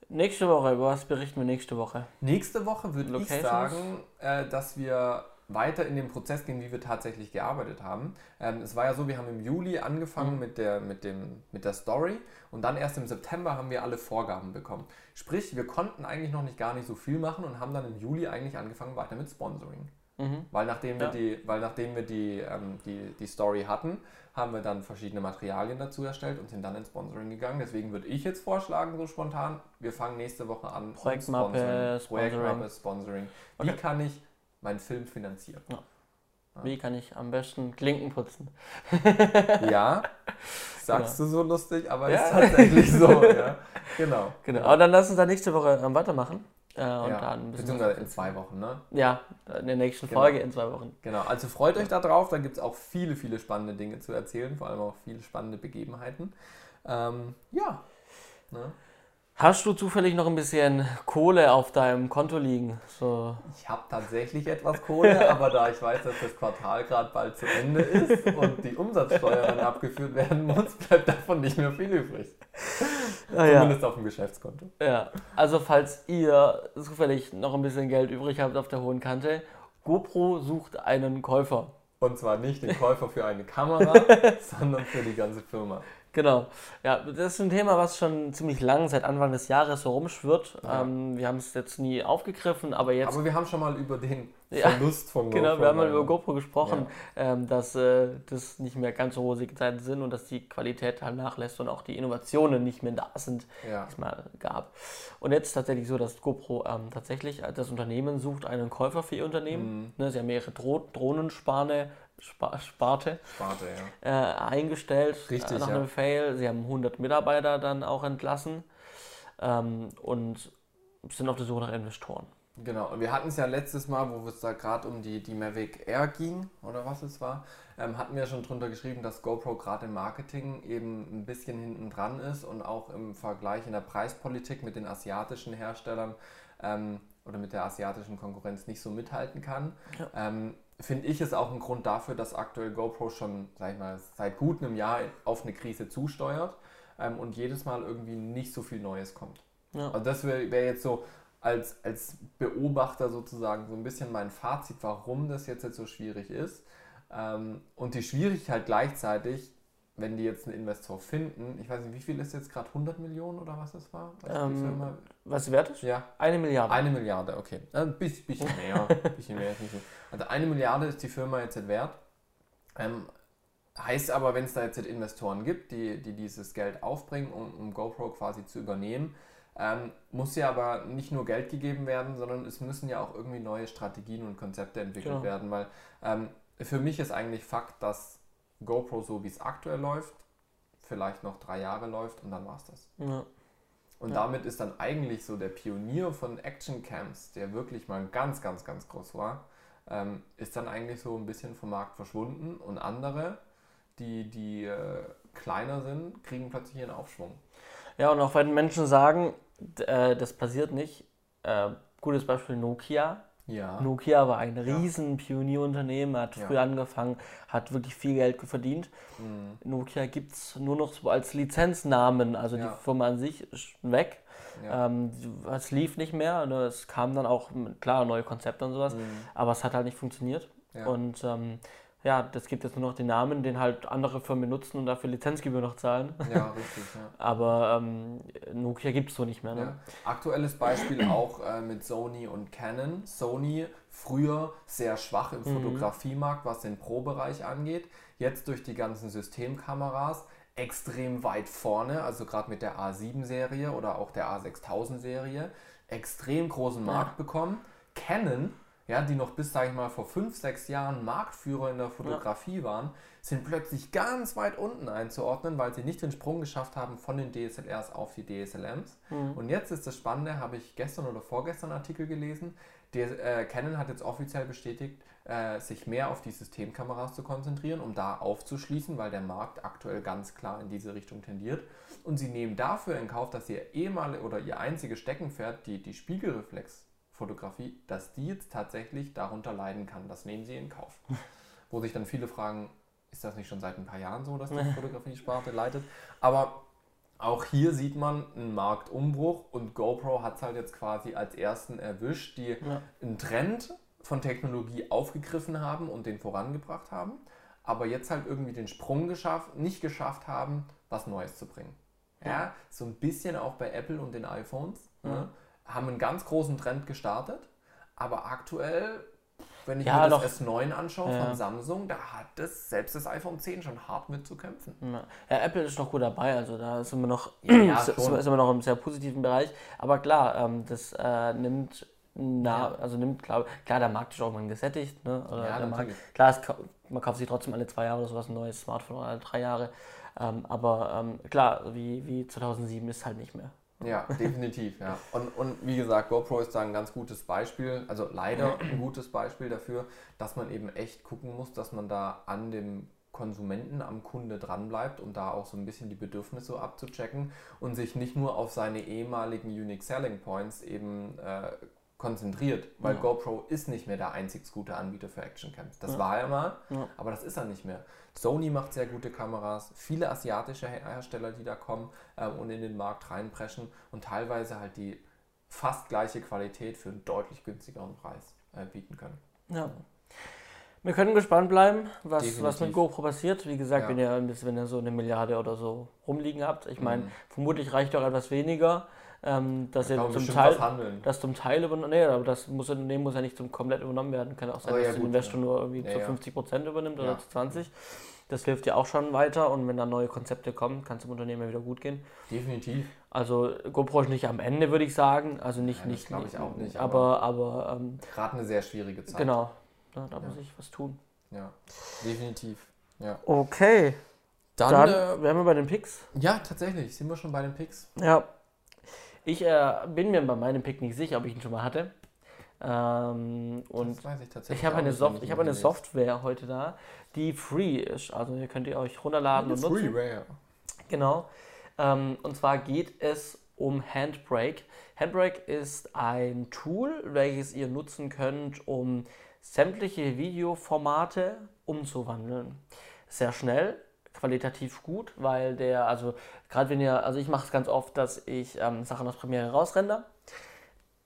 Nächste Woche, über was berichten wir nächste Woche? Nächste Woche würde ich sagen, äh, dass wir weiter in den Prozess gehen, wie wir tatsächlich gearbeitet haben. Ähm, es war ja so, wir haben im Juli angefangen mhm. mit, der, mit, dem, mit der Story und dann erst im September haben wir alle Vorgaben bekommen. Sprich, wir konnten eigentlich noch nicht gar nicht so viel machen und haben dann im Juli eigentlich angefangen weiter mit Sponsoring. Mhm. Weil nachdem ja. wir, die, weil nachdem wir die, ähm, die, die Story hatten, haben wir dann verschiedene Materialien dazu erstellt und sind dann ins Sponsoring gegangen. Deswegen würde ich jetzt vorschlagen, so spontan, wir fangen nächste Woche an. Projektmappe, Sponsoring. Projektmappe, Sponsoring. Wie okay. kann ich meinen Film finanzieren. Ja. Wie kann ich am besten Klinken putzen? ja, sagst genau. du so lustig, aber ja. ist tatsächlich so. ja. Genau. genau. Aber dann lass uns da nächste Woche ähm, weitermachen. Äh, und ja. dann Beziehungsweise in zwei Wochen, ne? Ja, in der nächsten genau. Folge in zwei Wochen. Genau, also freut euch da drauf, da gibt es auch viele, viele spannende Dinge zu erzählen, vor allem auch viele spannende Begebenheiten. Ähm, ja. Ne? Hast du zufällig noch ein bisschen Kohle auf deinem Konto liegen? So. Ich habe tatsächlich etwas Kohle, aber da ich weiß, dass das Quartal gerade bald zu Ende ist und die Umsatzsteuer dann abgeführt werden muss, bleibt davon nicht mehr viel übrig. Ah, Zumindest ja. auf dem Geschäftskonto. Ja, also falls ihr zufällig noch ein bisschen Geld übrig habt auf der hohen Kante, GoPro sucht einen Käufer. Und zwar nicht den Käufer für eine Kamera, sondern für die ganze Firma. Genau. Ja, das ist ein Thema, was schon ziemlich lang, seit Anfang des Jahres so rumschwirrt. Ja. Ähm, wir haben es jetzt nie aufgegriffen, aber jetzt. Aber wir haben schon mal über den Ja, Verlust von GoPro. Genau, wir haben mal über GoPro gesprochen, ähm, dass äh, das nicht mehr ganz so rosige Zeiten sind und dass die Qualität halt nachlässt und auch die Innovationen nicht mehr da sind, Ja. die es mal gab. Und jetzt ist tatsächlich so, dass GoPro ähm, tatsächlich, das Unternehmen sucht einen Käufer für ihr Unternehmen. Mhm. Ne, sie haben ihre Dro Drohnensparte Spa Sparte, Sparte, ja. äh, eingestellt Richtig, äh, nach ja. einem Fail. Sie haben 100 Mitarbeiter dann auch entlassen ähm, und sind auf der Suche nach Investoren. Genau, und wir hatten es ja letztes Mal, wo es da gerade um die, die Mavic Air ging, oder was es war, ähm, hatten wir schon drunter geschrieben, dass GoPro gerade im Marketing eben ein bisschen hinten dran ist und auch im Vergleich in der Preispolitik mit den asiatischen Herstellern ähm, oder mit der asiatischen Konkurrenz nicht so mithalten kann. Ähm, Finde ich es auch ein Grund dafür, dass aktuell GoPro schon, sag ich mal, seit gut einem Jahr auf eine Krise zusteuert ähm, und jedes Mal irgendwie nicht so viel Neues kommt. Ja. Also das wäre wär jetzt so als, als Beobachter sozusagen so ein bisschen mein Fazit, warum das jetzt, jetzt so schwierig ist. Ähm, und die Schwierigkeit gleichzeitig, wenn die jetzt einen Investor finden, ich weiß nicht, wie viel ist jetzt gerade 100 Millionen oder was das war? Die Ähm? Was wert ist? Ja, Eine Milliarde. eine Milliarde, okay. Äh, Ein bisschen, bisschen mehr. bisschen mehr. Also eine Milliarde ist die Firma jetzt wert. Ähm, heißt aber, wenn es da jetzt Investoren gibt, die, die dieses Geld aufbringen, um, um GoPro quasi zu übernehmen, ähm, muss ja aber nicht nur Geld gegeben werden, sondern es müssen ja auch irgendwie neue Strategien und Konzepte entwickelt Genau. werden, weil ähm, für mich ist eigentlich Fakt, dass GoPro so wie es aktuell läuft, vielleicht noch drei Jahre läuft und dann war es das. Ja. Und Ja. damit ist dann eigentlich so der Pionier von Action Camps, der wirklich mal ganz, ganz, ganz groß war, ähm, ist dann eigentlich so ein bisschen vom Markt verschwunden und andere, die, die äh, kleiner sind, kriegen plötzlich ihren Aufschwung. Ja, und auch wenn Menschen sagen, äh, das passiert nicht. Äh, gutes Beispiel Nokia. Ja. Nokia war ein riesen Pionierunternehmen, hat Ja. früh angefangen, hat wirklich viel Geld verdient. Mhm. Nokia gibt es nur noch so als Lizenznamen, also Ja. die Firma an sich ist weg. Ja. Ähm, es lief nicht mehr, ne? es kamen dann auch, klar, neue Konzepte und sowas, Mhm. aber es hat halt nicht funktioniert. Und ähm, ja, das gibt jetzt nur noch den Namen, den halt andere Firmen nutzen und dafür Lizenzgebühr noch zahlen. ja, richtig. Ja. Aber ähm, Nokia gibt es so nicht mehr. Ne? Ja. Aktuelles Beispiel auch äh, mit Sony und Canon. Sony früher sehr schwach im Fotografiemarkt, was den Pro-Bereich angeht. Jetzt durch die ganzen Systemkameras extrem weit vorne, also gerade mit der A7-Serie oder auch der A6000-Serie, extrem großen Markt bekommen. Canon, ja, die noch bis, sage ich mal, vor 5, 6 Jahren Marktführer in der Fotografie waren, sind plötzlich ganz weit unten einzuordnen, weil sie nicht den Sprung geschafft haben von den DSLRs auf die DSLMs. Und jetzt ist das Spannende, habe ich gestern oder vorgestern einen Artikel gelesen, der, äh, Canon hat jetzt offiziell bestätigt, äh, sich mehr auf die Systemkameras zu konzentrieren, um da aufzuschließen, weil der Markt aktuell ganz klar in diese Richtung tendiert. Und sie nehmen dafür in Kauf, dass ihr ehemalige oder ihr einziges Steckenpferd, die, die Spiegelreflexfotografie, dass die jetzt tatsächlich darunter leiden kann. Das nehmen sie in Kauf. Wo sich dann viele fragen, ist das nicht schon seit ein paar Jahren so, dass die Fotografie-Sparte leidet? Aber auch hier sieht man einen Marktumbruch und GoPro hat es halt jetzt quasi als ersten erwischt, die Ja. einen Trend von Technologie aufgegriffen haben und den vorangebracht haben, aber jetzt halt irgendwie den Sprung geschafft, nicht geschafft haben, was Neues zu bringen. Ja, so ein bisschen auch bei Apple und den iPhones. Ne? Haben einen ganz großen Trend gestartet, aber aktuell, wenn ich Ja, mir doch. das S9 anschaue Ja. von Samsung, da hat das selbst das iPhone 10 schon hart mit zu kämpfen. Ja. ja, Apple ist noch gut dabei, also da sind wir noch, Ja, sind wir noch im sehr positiven Bereich. Aber klar, ähm, das äh, nimmt na, also nimmt klar, klar, der Markt ist auch irgendwann gesättigt, ne? Ja, Markt, klar, es, man kauft sich trotzdem alle zwei Jahre oder sowas ein neues Smartphone oder alle drei Jahre. Ähm, aber ähm, klar, wie, wie 2007 ist halt nicht mehr. Ja, definitiv, ja. Und, und wie gesagt, GoPro ist da ein ganz gutes Beispiel, also leider ein gutes Beispiel dafür, dass man eben echt gucken muss, dass man da an dem Konsumenten, am Kunde dranbleibt, um da auch so ein bisschen die Bedürfnisse abzuchecken und sich nicht nur auf seine ehemaligen Unique Selling Points eben äh, konzentriert, weil Ja. GoPro ist nicht mehr der einzig gute Anbieter für Actioncams. Das war er mal, Ja. aber das ist er nicht mehr. Sony macht sehr gute Kameras, viele asiatische Her- Hersteller, die da kommen äh, und in den Markt reinpreschen und teilweise halt die fast gleiche Qualität für einen deutlich günstigeren Preis äh, bieten können. Ja. Wir können gespannt bleiben, was, Definitiv. was mit GoPro passiert. Wie gesagt, Ja. wenn, ihr, wenn ihr so eine Milliarde oder so rumliegen habt. Ich meine, Mhm. vermutlich reicht auch etwas weniger, ähm, dass Da man zum Teil, was handeln. das zum Teil übernommen, nee, aber das muss, nee, muss ja nicht zum komplett übernommen werden. Kann auch sein, Oh, ja, dass der gut, Investor ja. nur irgendwie Ja, zu ja. 50 Prozent übernimmt Ja. oder zu 20. Das hilft ja auch schon weiter und wenn dann neue Konzepte kommen, kann es dem Unternehmen wieder gut gehen. Definitiv. Also GoPro ist nicht am Ende, würde ich sagen. Also nicht, Ja, nicht, glaub ich auch nicht, Aber, aber, ähm, Gerade eine sehr schwierige Zeit. genau, ja, da Ja. muss ich was tun. Ja, definitiv. Ja. Okay, Dann, dann, äh, wären wir bei den Picks. ja, tatsächlich, sind wir schon bei den Picks. Ja. Ich äh, bin mir bei meinem Pick nicht sicher, ob ich ihn schon mal hatte. Ähm, und das weiß ich tatsächlich. ich habe eine, wenn ich habe eine. Software heute da, die free ist. Also ihr könnt ihr euch runterladen und nutzen. Freeware. Genau. Ähm, und zwar geht es um Handbrake. Handbrake ist ein Tool, welches ihr nutzen könnt, um sämtliche Videoformate umzuwandeln. Sehr schnell, qualitativ gut, weil der, also gerade wenn ihr, also ich mache es ganz oft, dass ich ähm, Sachen aus Premiere rausrender.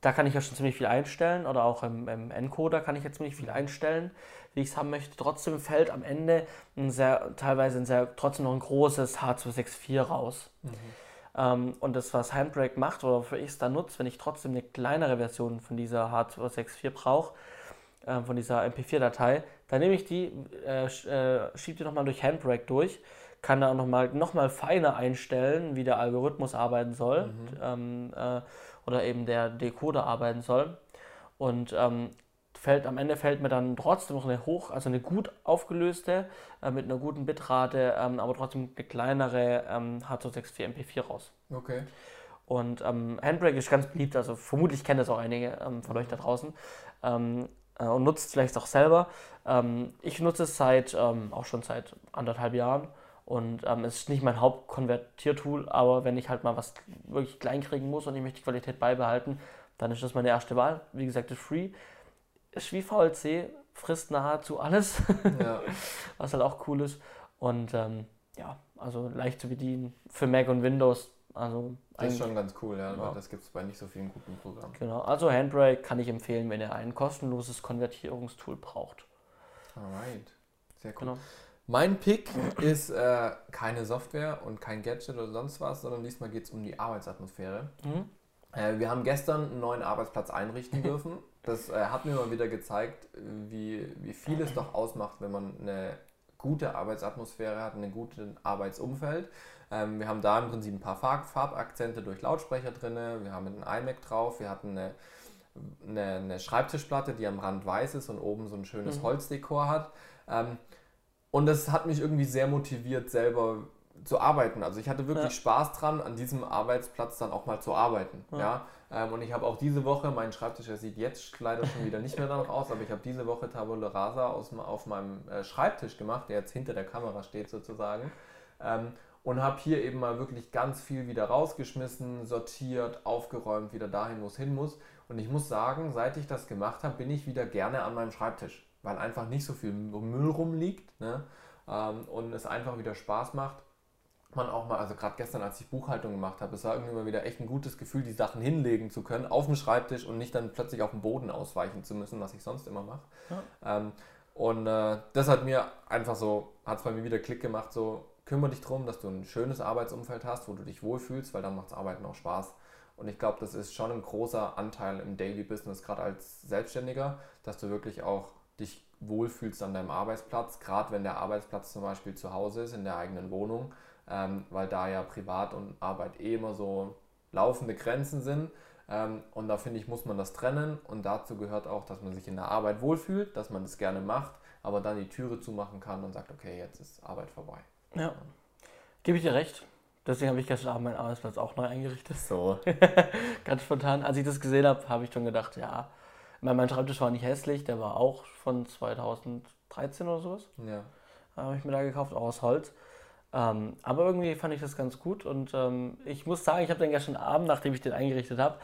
Da kann ich ja schon ziemlich viel einstellen oder auch im, im Encoder kann ich jetzt ziemlich viel einstellen, wie ich es haben möchte. Trotzdem fällt am Ende ein sehr, teilweise ein sehr, trotzdem noch ein großes H264 raus. Ähm, und das, was Handbrake macht oder wofür ich es dann nutze, wenn ich trotzdem eine kleinere Version von dieser H264 brauche, äh, von dieser MP4-Datei, dann nehme ich die, äh, äh, schiebe die nochmal durch Handbrake durch, kann da auch nochmal noch mal feiner einstellen, wie der Algorithmus arbeiten soll ähm, äh, oder eben der Decoder arbeiten soll. Und ähm, fällt, am Ende fällt mir dann trotzdem noch eine hoch, also eine gut aufgelöste, äh, mit einer guten Bitrate, ähm, aber trotzdem eine kleinere ähm, H264 MP4 raus. Okay. Und ähm, Handbrake ist ganz beliebt, also vermutlich kennen das auch einige ähm, von euch da draußen ähm, äh, und nutzt es vielleicht auch selber. Ähm, ich nutze es seit ähm, auch schon seit anderthalb Jahren und ähm, es ist nicht mein Hauptkonvertiertool, aber wenn ich halt mal was wirklich klein kriegen muss und ich möchte die Qualität beibehalten, dann ist das meine erste Wahl. Wie gesagt, ist free, ist wie VLC, frisst nahezu alles, Ja. was halt auch cool ist und ähm, ja, also leicht zu bedienen für Mac und Windows. Also Das ist schon ganz cool, ja, Ja. das gibt es bei nicht so vielen guten Programmen. Genau, also Handbrake kann ich empfehlen, wenn ihr ein kostenloses Konvertierungstool braucht. Alright. Sehr cool. Genau. Mein Pick ist äh, keine Software und kein Gadget oder sonst was, sondern diesmal geht es um die Arbeitsatmosphäre. Mhm. Äh, wir haben gestern einen neuen Arbeitsplatz einrichten dürfen. Das äh, hat mir mal wieder gezeigt, wie, wie viel es doch ausmacht, wenn man eine gute Arbeitsatmosphäre hat, ein gutes Arbeitsumfeld. Ähm, wir haben da im Prinzip ein paar Farb Farbakzente durch Lautsprecher drin. Wir haben einen iMac drauf. Wir hatten eine, eine, eine Schreibtischplatte, die am Rand weiß ist und oben so ein schönes Mhm. Holzdekor hat. Ähm, und das hat mich irgendwie sehr motiviert, selber zu arbeiten. Also ich hatte wirklich Ja. Spaß dran, an diesem Arbeitsplatz dann auch mal zu arbeiten. Ja. Ja. Ähm, und ich habe auch diese Woche, mein Schreibtisch, der sieht jetzt leider schon wieder nicht mehr danach aus, aber ich habe diese Woche Tabula Rasa aus, auf meinem äh, Schreibtisch gemacht, der jetzt hinter der Kamera steht sozusagen. Ähm, und habe hier eben mal wirklich ganz viel wieder rausgeschmissen, sortiert, aufgeräumt, wieder dahin, wo es hin muss. Und ich muss sagen, seit ich das gemacht habe, bin ich wieder gerne an meinem Schreibtisch, weil einfach nicht so viel Müll rumliegt ne? ähm, und es einfach wieder Spaß macht. Man auch mal, also gerade gestern, als ich Buchhaltung gemacht habe, es war irgendwie mal wieder echt ein gutes Gefühl, die Sachen hinlegen zu können auf dem Schreibtisch und nicht dann plötzlich auf den Boden ausweichen zu müssen, was ich sonst immer mache. Ähm, und äh, das hat mir einfach so, hat es bei mir wieder Klick gemacht, so kümmere dich darum, dass du ein schönes Arbeitsumfeld hast, wo du dich wohlfühlst, weil dann macht Arbeiten auch Spaß. Und ich glaube, das ist schon ein großer Anteil im Daily Business, gerade als Selbstständiger, dass du wirklich auch dich wohlfühlst an deinem Arbeitsplatz, gerade wenn der Arbeitsplatz zum Beispiel zu Hause ist, in der eigenen Wohnung, ähm, weil da ja Privat und Arbeit eh immer so laufende Grenzen sind. Ähm, und da finde ich, muss man das trennen. Und dazu gehört auch, dass man sich in der Arbeit wohlfühlt, dass man das gerne macht, aber dann die Türe zumachen kann und sagt, okay, jetzt ist Arbeit vorbei. Ja, gebe ich dir recht. Deswegen habe ich gestern Abend meinen Arbeitsplatz auch neu eingerichtet. So. Ganz spontan. Als ich das gesehen habe, habe ich schon gedacht, ja, mein, mein Schreibtisch war nicht hässlich, der war auch von 2013 oder sowas. Ja. habe ich mir da gekauft, auch aus Holz. Ähm, aber irgendwie fand ich das ganz gut und ähm, ich muss sagen, ich habe den gestern Abend, nachdem ich den eingerichtet habe,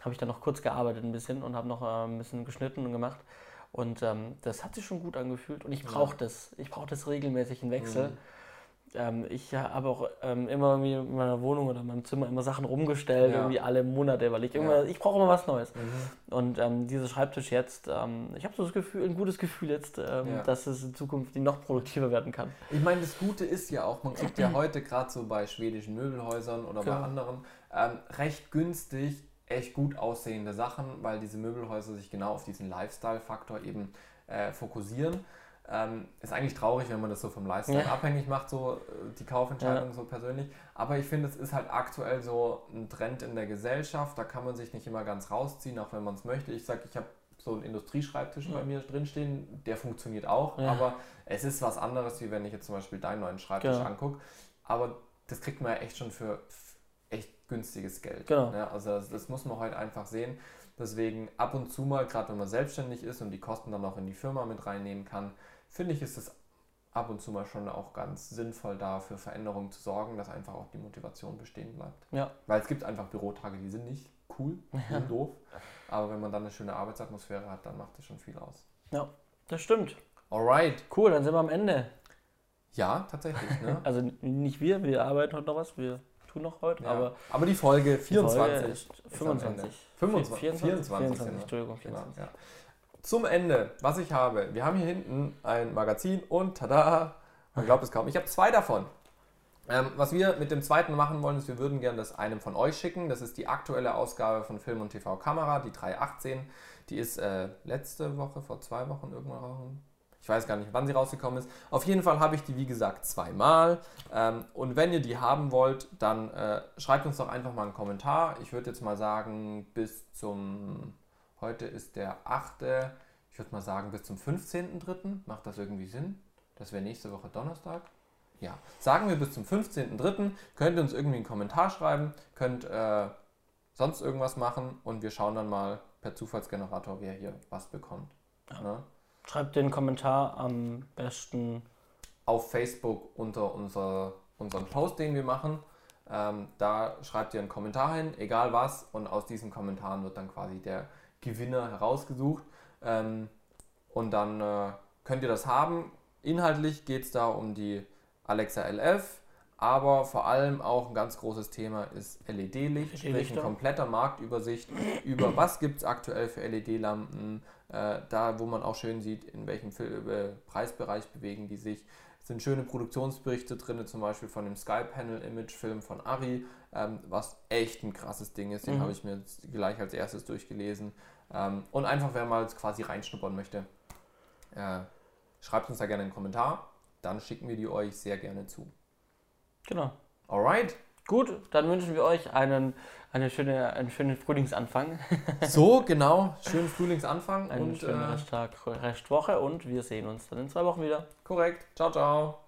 habe ich dann noch kurz gearbeitet ein bisschen und habe noch äh, ein bisschen geschnitten und gemacht. Und ähm, das hat sich schon gut angefühlt und ich brauche das. Ich brauche das regelmäßig in Wechsel. Mhm. Ähm, ich habe auch ähm, immer in meiner Wohnung oder in meinem Zimmer immer Sachen rumgestellt, Ja. irgendwie alle Monate, weil ich immer, ich brauche immer was Neues. Und ähm, dieser Schreibtisch jetzt, ähm, ich habe so das Gefühl, ein gutes Gefühl jetzt, ähm, Ja. dass es in Zukunft noch produktiver werden kann. Ich meine, das Gute ist ja auch, man kriegt ja heute gerade so bei schwedischen Möbelhäusern oder bei Genau. anderen ähm, recht günstig echt gut aussehende Sachen, weil diese Möbelhäuser sich genau auf diesen Lifestyle-Faktor eben äh, fokussieren. Ähm, ist eigentlich traurig, wenn man das so vom Lifestyle Ja. abhängig macht, so äh, die Kaufentscheidung so persönlich. Aber ich finde, es ist halt aktuell so ein Trend in der Gesellschaft. Da kann man sich nicht immer ganz rausziehen, auch wenn man es möchte. Ich sage, ich habe so einen Industrieschreibtisch bei mir drinstehen, der funktioniert auch, Ja. aber es ist was anderes, wie wenn ich jetzt zum Beispiel deinen neuen Schreibtisch Genau. angucke. Aber das kriegt man ja echt schon für echt günstiges Geld. Genau. Ne? Also das, das muss man heute einfach sehen. Deswegen ab und zu mal, gerade wenn man selbstständig ist und die Kosten dann auch in die Firma mit reinnehmen kann, finde ich, ist es ab und zu mal schon auch ganz sinnvoll, da für Veränderungen zu sorgen, dass einfach auch die Motivation bestehen bleibt. Ja, Weil es gibt einfach Bürotage, die sind nicht cool, die sind doof. Aber wenn man dann eine schöne Arbeitsatmosphäre hat, dann macht das schon viel aus. ja, das stimmt. Alright. Cool, dann sind wir am Ende. Ja, tatsächlich. Ne? Also nicht wir, wir arbeiten heute noch was, wir tun noch heute, Ja. aber Aber die Folge die 24 Folge ist ist am 25. Ende. 25, 24, 24, 24, sind wir. Entschuldigung, Genau, 24. ja. Zum Ende, was ich habe. Wir haben hier hinten ein Magazin und tada, man glaubt es kaum. Ich habe zwei davon. Ähm, was wir mit dem zweiten machen wollen, ist, wir würden gerne das einem von euch schicken. Das ist die aktuelle Ausgabe von Film und TV Kamera, die 318. Die ist äh, letzte Woche, vor zwei Wochen irgendwann raus. Ich weiß gar nicht, wann sie rausgekommen ist. Auf jeden Fall habe ich die, wie gesagt, zweimal. Ähm, und wenn ihr die haben wollt, dann äh, schreibt uns doch einfach mal einen Kommentar. Ich würde jetzt mal sagen, bis zum, heute ist der 8. Ich würde mal sagen, bis zum 15.3. Macht das irgendwie Sinn? Das wäre nächste Woche Donnerstag. Ja, sagen wir bis zum 15.3. Könnt ihr uns irgendwie einen Kommentar schreiben, könnt äh, sonst irgendwas machen und wir schauen dann mal per Zufallsgenerator, wer hier was bekommt. Ne? Schreibt den Kommentar am besten. auf Facebook unter unser, unseren Post, den wir machen. Ähm, da schreibt ihr einen Kommentar hin, egal was, und aus diesen Kommentaren wird dann quasi der Gewinner herausgesucht. Ähm, und dann äh, könnt ihr das haben. Inhaltlich geht es da um die Alexa LF, aber vor allem auch ein ganz großes Thema ist LED-Licht, sprich LED-Lichter. ein kompletter Marktübersicht über was gibt es aktuell für LED-Lampen, äh, da wo man auch schön sieht, in welchem äh, Preisbereich bewegen die sich. Es sind schöne Produktionsberichte drin, zum Beispiel von dem Sky Panel Image Film von Ari, ähm, was echt ein krasses Ding ist. Den Mhm. habe ich mir gleich als erstes durchgelesen. Ähm, und einfach, wer mal quasi reinschnuppern möchte, äh, schreibt uns da gerne einen Kommentar. Dann schicken wir die euch sehr gerne zu. Genau. Alright. Gut, dann wünschen wir euch einen, eine schöne, einen schönen Frühlingsanfang, So, genau. Schönen Frühlingsanfang einen und schönen äh, Resttag, Restwoche und wir sehen uns dann in zwei Wochen wieder. korrekt. Ciao, ciao.